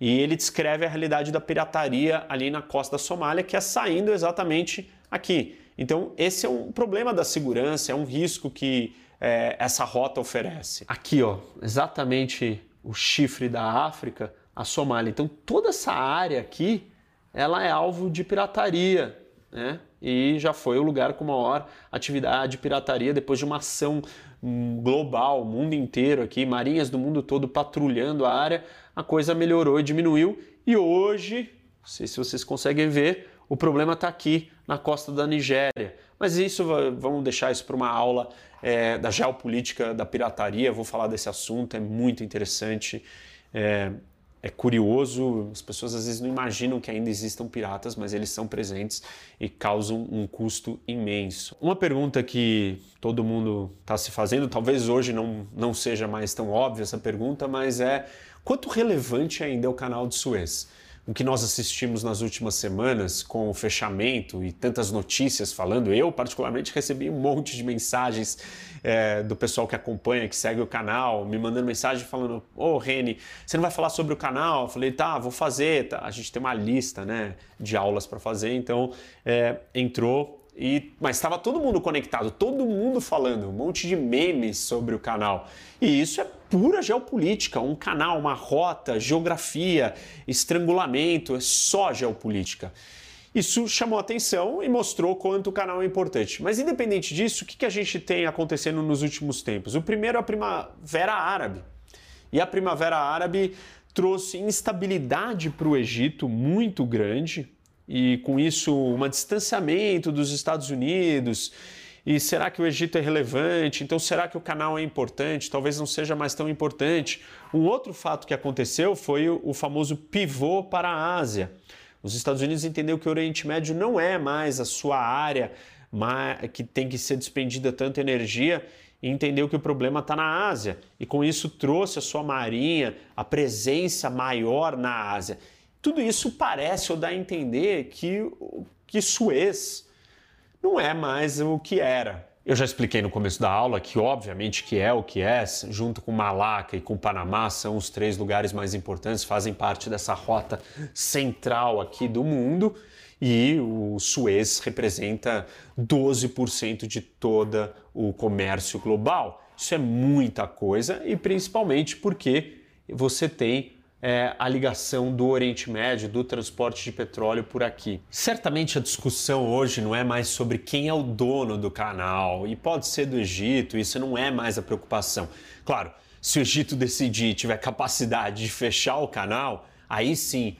E ele descreve a realidade da pirataria ali na costa da Somália, que é saindo exatamente aqui. Então, esse é um problema da segurança, é um risco que é, essa rota oferece. Aqui, ó, exatamente o chifre da África, a Somália. Então, toda essa área aqui, ela é alvo de pirataria, né? E já foi o lugar com maior atividade de pirataria depois de uma ação hum, global, mundo inteiro aqui, marinhas do mundo todo patrulhando a área, a coisa melhorou e diminuiu e hoje, não sei se vocês conseguem ver, o problema está aqui na costa da Nigéria. Mas isso, vamos deixar isso para uma aula é, da geopolítica da pirataria. Vou falar desse assunto, é muito interessante. É, é curioso, as pessoas às vezes não imaginam que ainda existam piratas, mas eles são presentes e causam um custo imenso. Uma pergunta que todo mundo está se fazendo, talvez hoje não, não seja mais tão óbvia essa pergunta, mas é quanto relevante ainda é o canal de Suez? O que nós assistimos nas últimas semanas com o fechamento e tantas notícias falando, eu particularmente recebi um monte de mensagens é, do pessoal que acompanha, que segue o canal, me mandando mensagem falando: Ô oh, Reni, você não vai falar sobre o canal? Eu falei: tá, vou fazer. Tá. A gente tem uma lista né, de aulas para fazer, então é, entrou e, mas estava todo mundo conectado, todo mundo falando, um monte de memes sobre o canal. E isso é pura geopolítica, um canal, uma rota, geografia, estrangulamento, é só geopolítica. Isso chamou atenção e mostrou quanto o canal é importante. Mas independente disso, o que a gente tem acontecendo nos últimos tempos? O primeiro é a Primavera Árabe. E a Primavera Árabe trouxe instabilidade para o Egito muito grande, e com isso um distanciamento dos Estados Unidos. E será que o Egito é relevante? Então será que o canal é importante? Talvez não seja mais tão importante. Um outro fato que aconteceu foi o famoso pivô para a Ásia. Os Estados Unidos entenderam que o Oriente Médio não é mais a sua área que tem que ser despendida tanta energia e entendeu que o problema está na Ásia. E com isso trouxe a sua marinha, a presença maior na Ásia. Tudo isso parece ou dá a entender que, que Suez não é mais o que era. Eu já expliquei no começo da aula que, obviamente, que é o que é, junto com Malaca e com Panamá, são os três lugares mais importantes, fazem parte dessa rota central aqui do mundo e o Suez representa 12% de todo o comércio global. Isso é muita coisa e principalmente porque você tem é, a ligação do Oriente Médio, do transporte de petróleo por aqui. Certamente a discussão hoje não é mais sobre quem é o dono do canal, e pode ser do Egito, isso não é mais a preocupação. Claro, se o Egito decidir tiver capacidade de fechar o canal, aí sim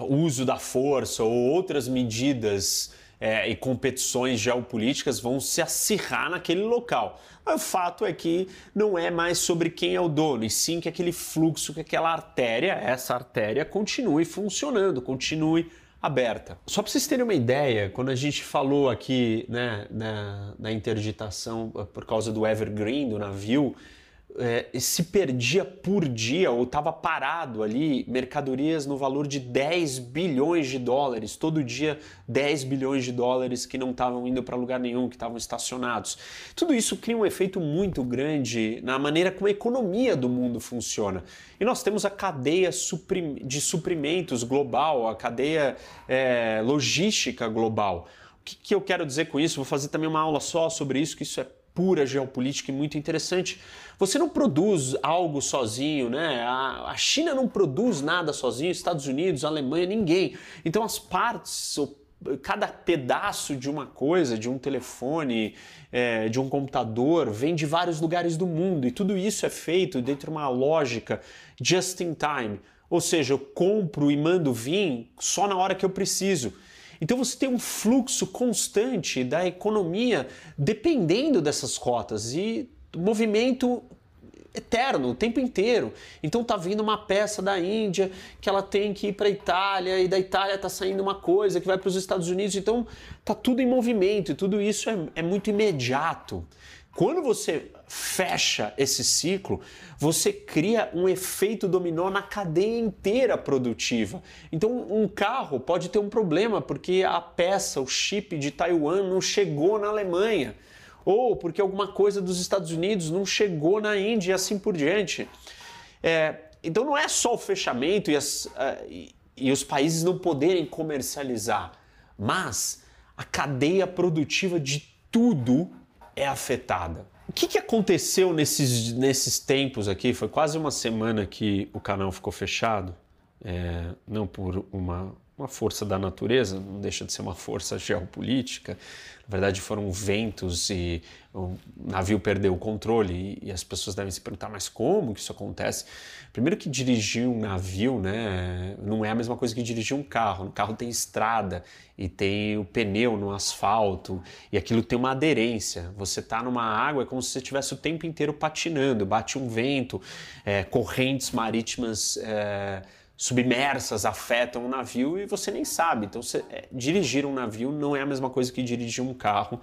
o uso da força ou outras medidas é, e competições geopolíticas vão se acirrar naquele local. O fato é que não é mais sobre quem é o dono, e sim que aquele fluxo, que aquela artéria, essa artéria, continue funcionando, continue aberta. Só para vocês terem uma ideia, quando a gente falou aqui né, na, na interditação por causa do Evergreen, do navio, é, se perdia por dia ou estava parado ali mercadorias no valor de 10 bilhões de dólares, todo dia 10 bilhões de dólares que não estavam indo para lugar nenhum, que estavam estacionados. Tudo isso cria um efeito muito grande na maneira como a economia do mundo funciona. E nós temos a cadeia de suprimentos global, a cadeia é, logística global. O que, que eu quero dizer com isso? Vou fazer também uma aula só sobre isso, que isso é pura geopolítica e muito interessante. Você não produz algo sozinho, né? A, China não produz nada sozinho, Estados Unidos, Alemanha, ninguém. Então as partes, cada pedaço de uma coisa, de um telefone, é, de um computador, vem de vários lugares do mundo e tudo isso é feito dentro de uma lógica just in time. Ou seja, eu compro e mando vir só na hora que eu preciso. Então você tem um fluxo constante da economia dependendo dessas rotas e movimento eterno, o tempo inteiro. Então tá vindo uma peça da Índia que ela tem que ir para a Itália e da Itália tá saindo uma coisa que vai para os Estados Unidos. Então tá tudo em movimento e tudo isso é, é muito imediato. Quando você fecha esse ciclo, você cria um efeito dominó na cadeia inteira produtiva. Então, um carro pode ter um problema porque a peça, o chip de Taiwan não chegou na Alemanha, ou porque alguma coisa dos Estados Unidos não chegou na Índia e assim por diante. É, então, não é só o fechamento e, as, e, e os países não poderem comercializar, mas a cadeia produtiva de tudo é afetada. O que, que aconteceu nesses, nesses tempos aqui? Foi quase uma semana que o canal ficou fechado, é, não por uma uma força da natureza, não deixa de ser uma força geopolítica. Na verdade, foram ventos e o navio perdeu o controle e, as pessoas devem se perguntar, mas como que isso acontece? Primeiro que dirigir um navio, né, não é a mesma coisa que dirigir um carro. No carro tem estrada e tem o pneu no asfalto e aquilo tem uma aderência. Você está numa água é como se você estivesse o tempo inteiro patinando, bate um vento, é, correntes marítimas é, submersas afetam o navio e você nem sabe. Então, você, é, dirigir um navio não é a mesma coisa que dirigir um carro.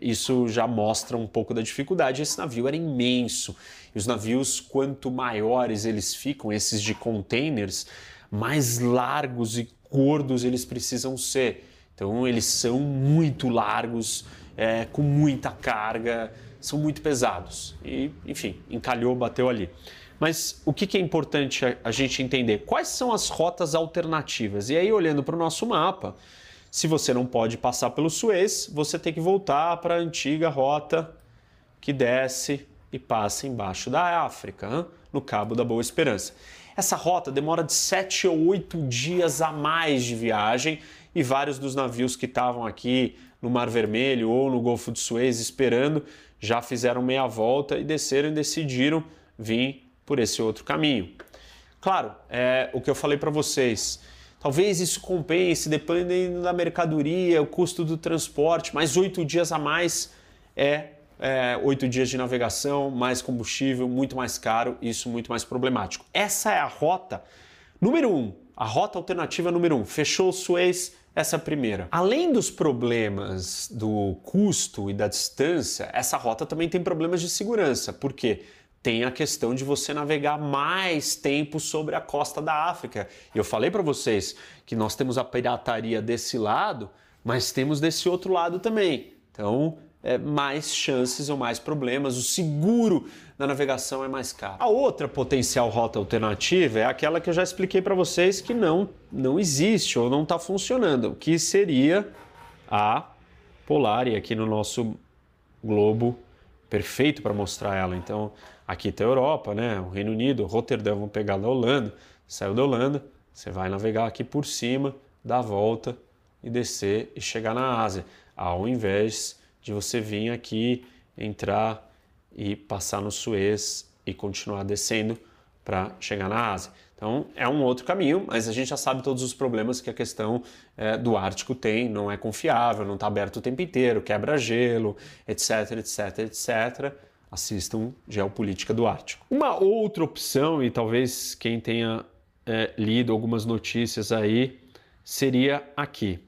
Isso já mostra um pouco da dificuldade. Esse navio era imenso. E os navios, quanto maiores eles ficam, esses de containers, mais largos e gordos eles precisam ser. Então, eles são muito largos, é, com muita carga, são muito pesados. E, enfim, encalhou, bateu ali. Mas o que, é importante a, a gente entender? Quais são as rotas alternativas? E aí, olhando para o nosso mapa, se você não pode passar pelo Suez, você tem que voltar para a antiga rota que desce e passa embaixo da África, no Cabo da Boa Esperança. Essa rota demora de 7 ou 8 dias a mais de viagem e vários dos navios que estavam aqui no Mar Vermelho ou no Golfo de Suez esperando já fizeram meia volta e desceram e decidiram vir por esse outro caminho. Claro, é o que eu falei para vocês. Talvez isso compense, dependendo da mercadoria, o custo do transporte, mas oito dias a mais é, é oito dias de navegação, mais combustível, muito mais caro, isso muito mais problemático. Essa é a rota número um, a rota alternativa número um. Fechou o Suez, essa é a primeira. Além dos problemas do custo e da distância, essa rota também tem problemas de segurança. Por quê? Tem a questão de você navegar mais tempo sobre a costa da África. Eu falei para vocês que nós temos a pirataria desse lado, mas temos desse outro lado também. Então, é, mais chances ou mais problemas. O seguro da navegação é mais caro. A outra potencial rota alternativa é aquela que eu já expliquei para vocês que não, não existe ou não está funcionando, que seria a Polar, e aqui no nosso globo perfeito para mostrar ela. Então, aqui está a Europa, né? o Reino Unido, Roterdã, vamos pegar da Holanda, saiu da Holanda, você vai navegar aqui por cima, dar a volta e descer e chegar na Ásia, ao invés de você vir aqui, entrar e passar no Suez e continuar descendo para chegar na Ásia. Então é um outro caminho, mas a gente já sabe todos os problemas que a questão é, do Ártico tem, não é confiável, não está aberto o tempo inteiro, quebra gelo, etc, etc, etc. Assistam Geopolítica do Ártico. Uma outra opção, e talvez quem tenha é, lido algumas notícias aí, seria aqui.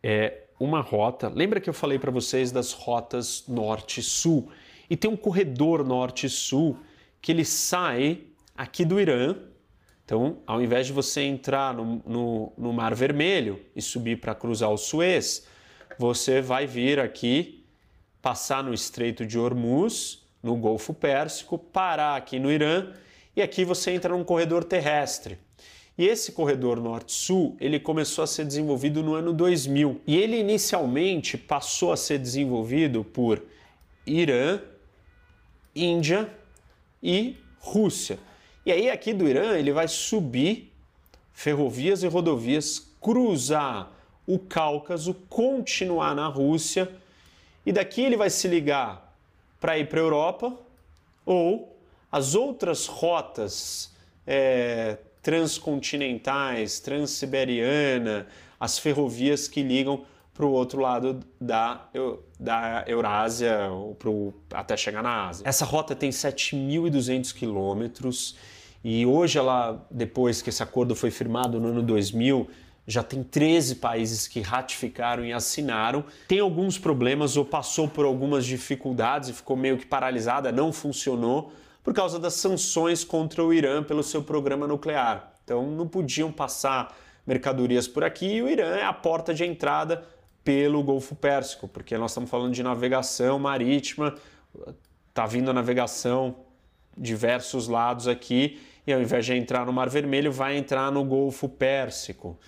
É uma rota. Lembra que eu falei para vocês das rotas norte-sul? E tem um corredor norte-sul que ele sai aqui do Irã então, ao invés de você entrar no, no, no Mar Vermelho e subir para cruzar o Suez, você vai vir aqui, passar no Estreito de Hormuz, no Golfo Pérsico, parar aqui no Irã e aqui você entra num corredor terrestre. E esse corredor norte-sul, ele começou a ser desenvolvido no ano 2000. E ele inicialmente passou a ser desenvolvido por Irã, Índia e Rússia. E aí aqui do Irã ele vai subir ferrovias e rodovias, cruzar o Cáucaso, continuar na Rússia e daqui ele vai se ligar para ir para a Europa ou as outras rotas é, transcontinentais, transiberiana, as ferrovias que ligam para o outro lado da, da Eurásia pro, até chegar na Ásia. Essa rota tem 7.200 quilômetros e hoje ela, depois que esse acordo foi firmado no ano 2000, já tem 13 países que ratificaram e assinaram. Tem alguns problemas ou passou por algumas dificuldades e ficou meio que paralisada, não funcionou por causa das sanções contra o Irã pelo seu programa nuclear. Então não podiam passar mercadorias por aqui e o Irã é a porta de entrada pelo Golfo Pérsico, porque nós estamos falando de navegação marítima, está vindo a navegação diversos lados aqui, e ao invés de entrar no Mar Vermelho, vai entrar no Golfo Pérsico.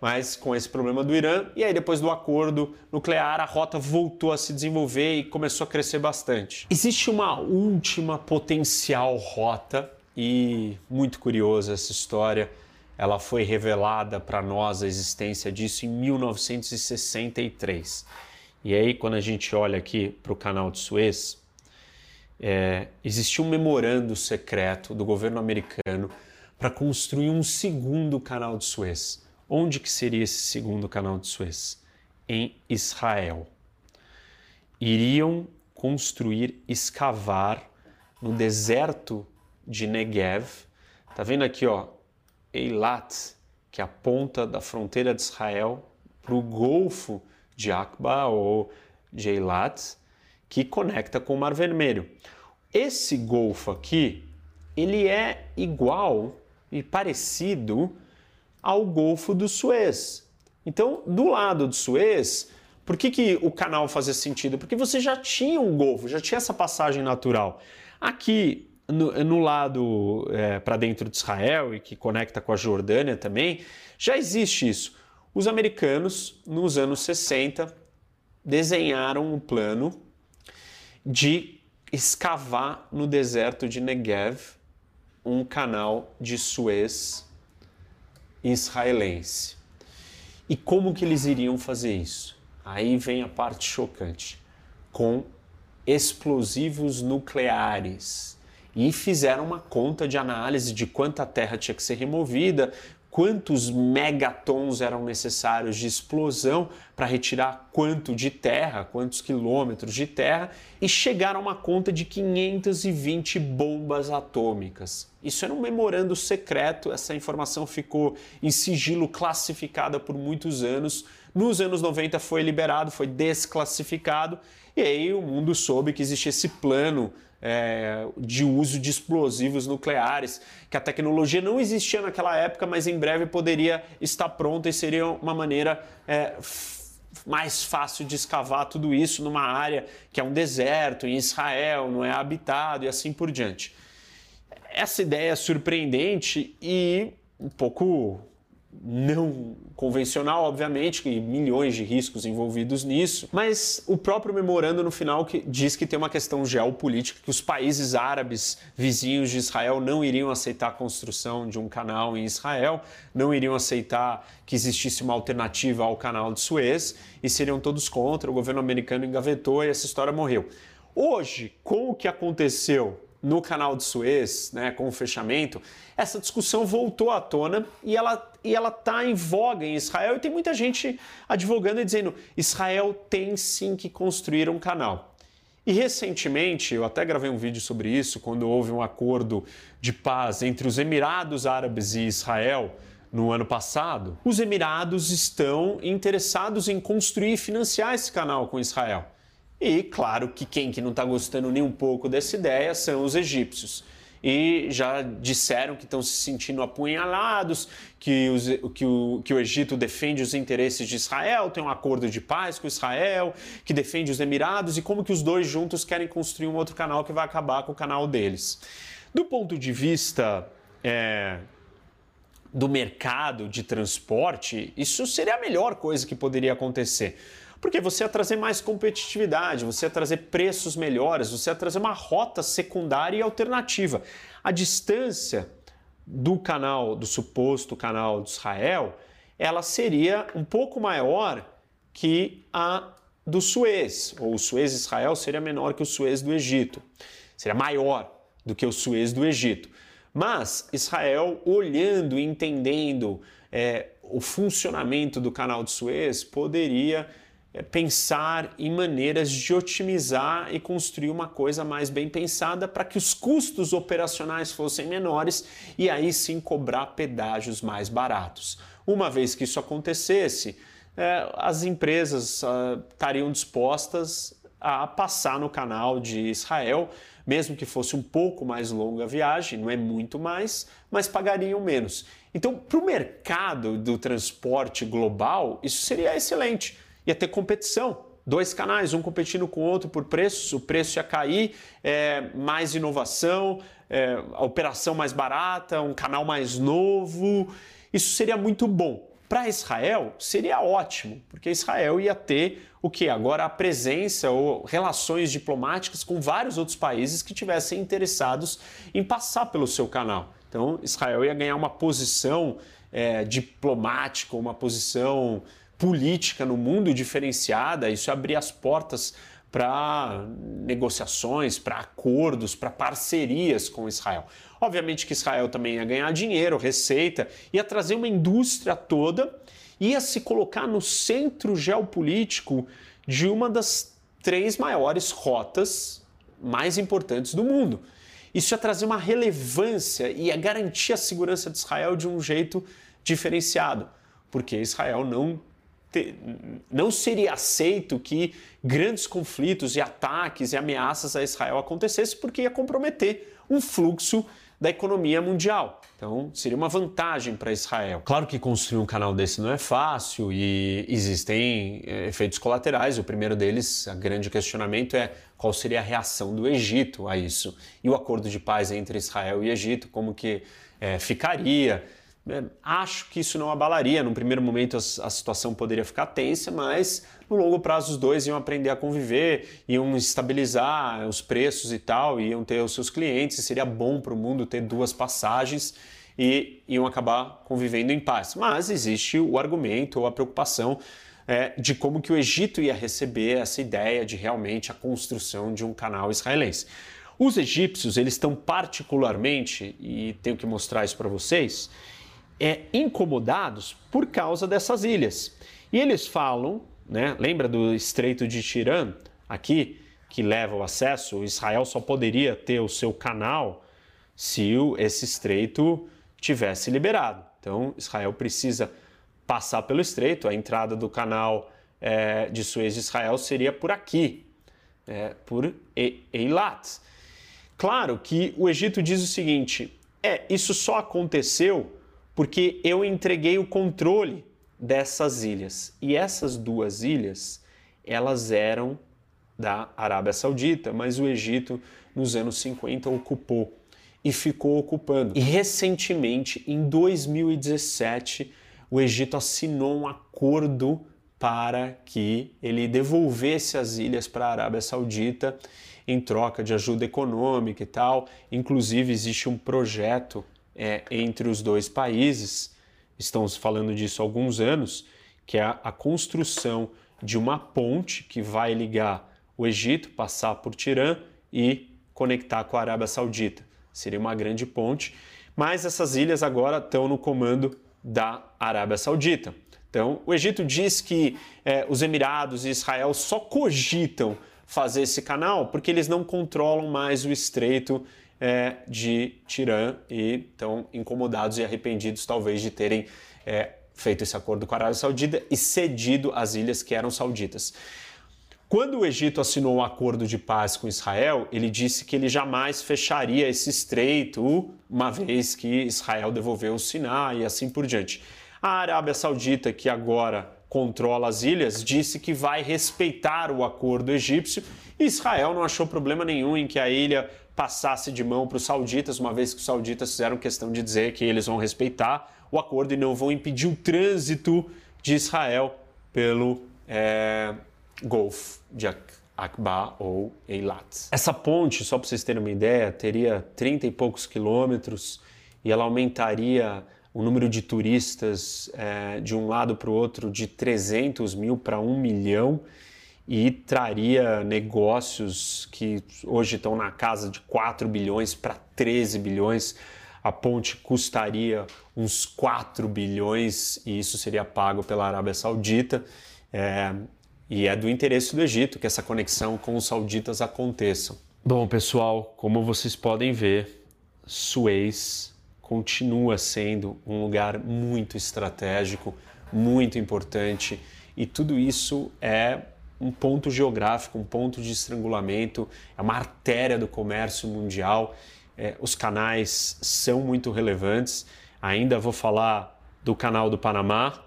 Mas com esse problema do Irã, e aí depois do acordo nuclear, a rota voltou a se desenvolver e começou a crescer bastante. Existe uma última potencial rota, e muito curiosa essa história ela foi revelada para nós a existência disso em 1963. E aí, quando a gente olha aqui para o canal de Suez, é, um memorando secreto do governo americano para construir um segundo canal de Suez. Onde que seria esse segundo canal de Suez? Em Israel. Iriam construir, escavar no deserto de Negev. Tá vendo aqui, ó, Eilat, que é a ponta da fronteira de Israel, para o Golfo de Aqba ou de Eilat, que conecta com o Mar Vermelho. Esse golfo aqui, ele é igual e parecido ao Golfo do Suez. Então, do lado do Suez, por que, que o canal fazia sentido? Porque você já tinha um golfo, já tinha essa passagem natural. Aqui, no, no lado é, para dentro de Israel e que conecta com a Jordânia também, já existe isso. Os americanos, nos anos 60, desenharam um plano de escavar no deserto de Negev um canal de Suez israelense. E como que eles iriam fazer isso? Aí vem a parte chocante. Com explosivos nucleares e fizeram uma conta de análise de quanta terra tinha que ser removida, quantos megatons eram necessários de explosão para retirar quanto de terra, quantos quilômetros de terra, e chegaram a uma conta de 520 bombas atômicas. Isso era um memorando secreto, essa informação ficou em sigilo classificada por muitos anos. Nos anos 90 foi liberado, foi desclassificado, e aí o mundo soube que existia esse plano é, de uso de explosivos nucleares, que a tecnologia não existia naquela época, mas em breve poderia estar pronta e seria uma maneira é, mais fácil de escavar tudo isso numa área que é um deserto, em Israel, não é habitado e assim por diante. Essa ideia é surpreendente e um pouco não convencional, obviamente, e milhões de riscos envolvidos nisso, mas o próprio memorando no final que diz que tem uma questão geopolítica, que os países árabes vizinhos de Israel não iriam aceitar a construção de um canal em Israel, não iriam aceitar que existisse uma alternativa ao canal de Suez e seriam todos contra, o governo americano engavetou e essa história morreu. Hoje, com o que aconteceu no canal de Suez, né, com o fechamento, essa discussão voltou à tona e ela e ela está em voga em Israel e tem muita gente advogando e dizendo Israel tem sim que construir um canal. E recentemente, eu até gravei um vídeo sobre isso, quando houve um acordo de paz entre os Emirados Árabes e Israel no ano passado, os Emirados estão interessados em construir e financiar esse canal com Israel. E claro que quem que não está gostando nem um pouco dessa ideia são os egípcios. E já disseram que estão se sentindo apunhalados, que, os, que, o, que o Egito defende os interesses de Israel, tem um acordo de paz com Israel, que defende os Emirados, e como que os dois juntos querem construir um outro canal que vai acabar com o canal deles. Do ponto de vista é, do mercado de transporte, isso seria a melhor coisa que poderia acontecer porque você ia trazer mais competitividade, você ia trazer preços melhores, você ia trazer uma rota secundária e alternativa. A distância do canal, do suposto canal de Israel, ela seria um pouco maior que a do Suez, ou o Suez Israel seria menor que o Suez do Egito. Seria maior do que o Suez do Egito. Mas Israel, olhando e entendendo é, o funcionamento do canal de Suez, poderia pensar em maneiras de otimizar e construir uma coisa mais bem pensada para que os custos operacionais fossem menores e aí sim cobrar pedágios mais baratos. Uma vez que isso acontecesse, é, as empresas uh, estariam dispostas a passar no canal de Israel, mesmo que fosse um pouco mais longa a viagem, não é muito mais, mas pagariam menos. Então, para o mercado do transporte global, isso seria excelente ia ter competição. Dois canais, um competindo com o outro por preços, o preço ia cair, é, mais inovação, é, a operação mais barata, um canal mais novo. Isso seria muito bom. Para Israel seria ótimo, porque Israel ia ter o que? Agora a presença ou relações diplomáticas com vários outros países que tivessem interessados em passar pelo seu canal. Então Israel ia ganhar uma posição é, diplomática, uma posição política no mundo diferenciada, isso abrir as portas para negociações, para acordos, para parcerias com Israel. Obviamente que Israel também ia ganhar dinheiro, receita, ia trazer uma indústria toda, ia se colocar no centro geopolítico de uma das três maiores rotas mais importantes do mundo. Isso ia trazer uma relevância e ia garantir a segurança de Israel de um jeito diferenciado, porque Israel não não seria aceito que grandes conflitos e ataques e ameaças a Israel acontecessem, porque ia comprometer um fluxo da economia mundial. Então, seria uma vantagem para Israel. Claro que construir um canal desse não é fácil e existem é, efeitos colaterais. O primeiro deles, o grande questionamento é qual seria a reação do Egito a isso. E o acordo de paz entre Israel e Egito, como que é, ficaria? É, acho que isso não abalaria. Num primeiro momento a, a, situação poderia ficar tensa, mas no longo prazo os dois iam aprender a conviver, iam estabilizar os preços e tal, iam ter os seus clientes, seria bom para o mundo ter duas passagens e iam acabar convivendo em paz. Mas existe o argumento ou a preocupação é, de como que o Egito ia receber essa ideia de realmente a construção de um canal israelense. Os egípcios, eles estão particularmente, e tenho que mostrar isso para vocês, é, incomodados por causa dessas ilhas. E eles falam, né, lembra do Estreito de Tirã, aqui, que leva o acesso, Israel só poderia ter o seu canal se esse estreito tivesse liberado. Então, Israel precisa passar pelo estreito, a entrada do canal é, de Suez de Israel seria por aqui, é, por Eilat. Claro que o Egito diz o seguinte: é, isso só aconteceu porque eu entreguei o controle dessas ilhas. E essas duas ilhas, elas eram da Arábia Saudita, mas o Egito nos anos 50 ocupou e ficou ocupando. E recentemente, em 2017, o Egito assinou um acordo para que ele devolvesse as ilhas para a Arábia Saudita em troca de ajuda econômica e tal. Inclusive, existe um projeto é, entre os dois países, estamos falando disso há alguns anos, que é a, construção de uma ponte que vai ligar o Egito, passar por Tirã e conectar com a Arábia Saudita. Seria uma grande ponte, mas essas ilhas agora estão no comando da Arábia Saudita. Então, o Egito diz que é, os Emirados e Israel só cogitam fazer esse canal porque eles não controlam mais o estreito é, de Tirã e estão incomodados e arrependidos, talvez, de terem é, feito esse acordo com a Arábia Saudita e cedido as ilhas que eram sauditas. Quando o Egito assinou um acordo de paz com Israel, ele disse que ele jamais fecharia esse estreito, uma vez que Israel devolveu o Sinai e assim por diante. A Arábia Saudita, que agora controla as ilhas, disse que vai respeitar o acordo egípcio. Israel não achou problema nenhum em que a ilha passasse de mão para os sauditas, uma vez que os sauditas fizeram questão de dizer que eles vão respeitar o acordo e não vão impedir o trânsito de Israel pelo é, Golfo de Aqaba ou Eilat. Essa ponte, só para vocês terem uma ideia, teria 30 e poucos quilômetros e ela aumentaria o número de turistas é, de um lado para o outro de 300 mil para 1 milhão e traria negócios que hoje estão na casa de 4 bilhões para 13 bilhões. A ponte custaria uns 4 bilhões e isso seria pago pela Arábia Saudita. É, e é do interesse do Egito que essa conexão com os sauditas aconteça. Bom, pessoal, como vocês podem ver, Suez continua sendo um lugar muito estratégico, muito importante, e tudo isso é um ponto geográfico, um ponto de estrangulamento, é uma artéria do comércio mundial. É, os canais são muito relevantes. Ainda vou falar do canal do Panamá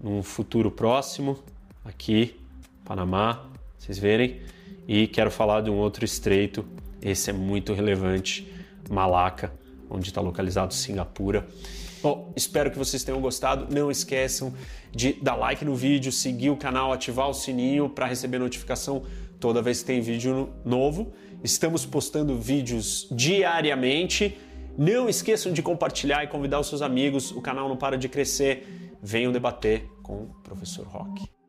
num futuro próximo, aqui, Panamá, vocês verem. E quero falar de um outro estreito, esse é muito relevante, Malaca, onde está localizado Singapura. Bom, espero que vocês tenham gostado. Não esqueçam de dar like no vídeo, seguir o canal, ativar o sininho para receber notificação toda vez que tem vídeo novo. Estamos postando vídeos diariamente. Não esqueçam de compartilhar e convidar os seus amigos. O canal não para de crescer. Venham debater com o professor Rock.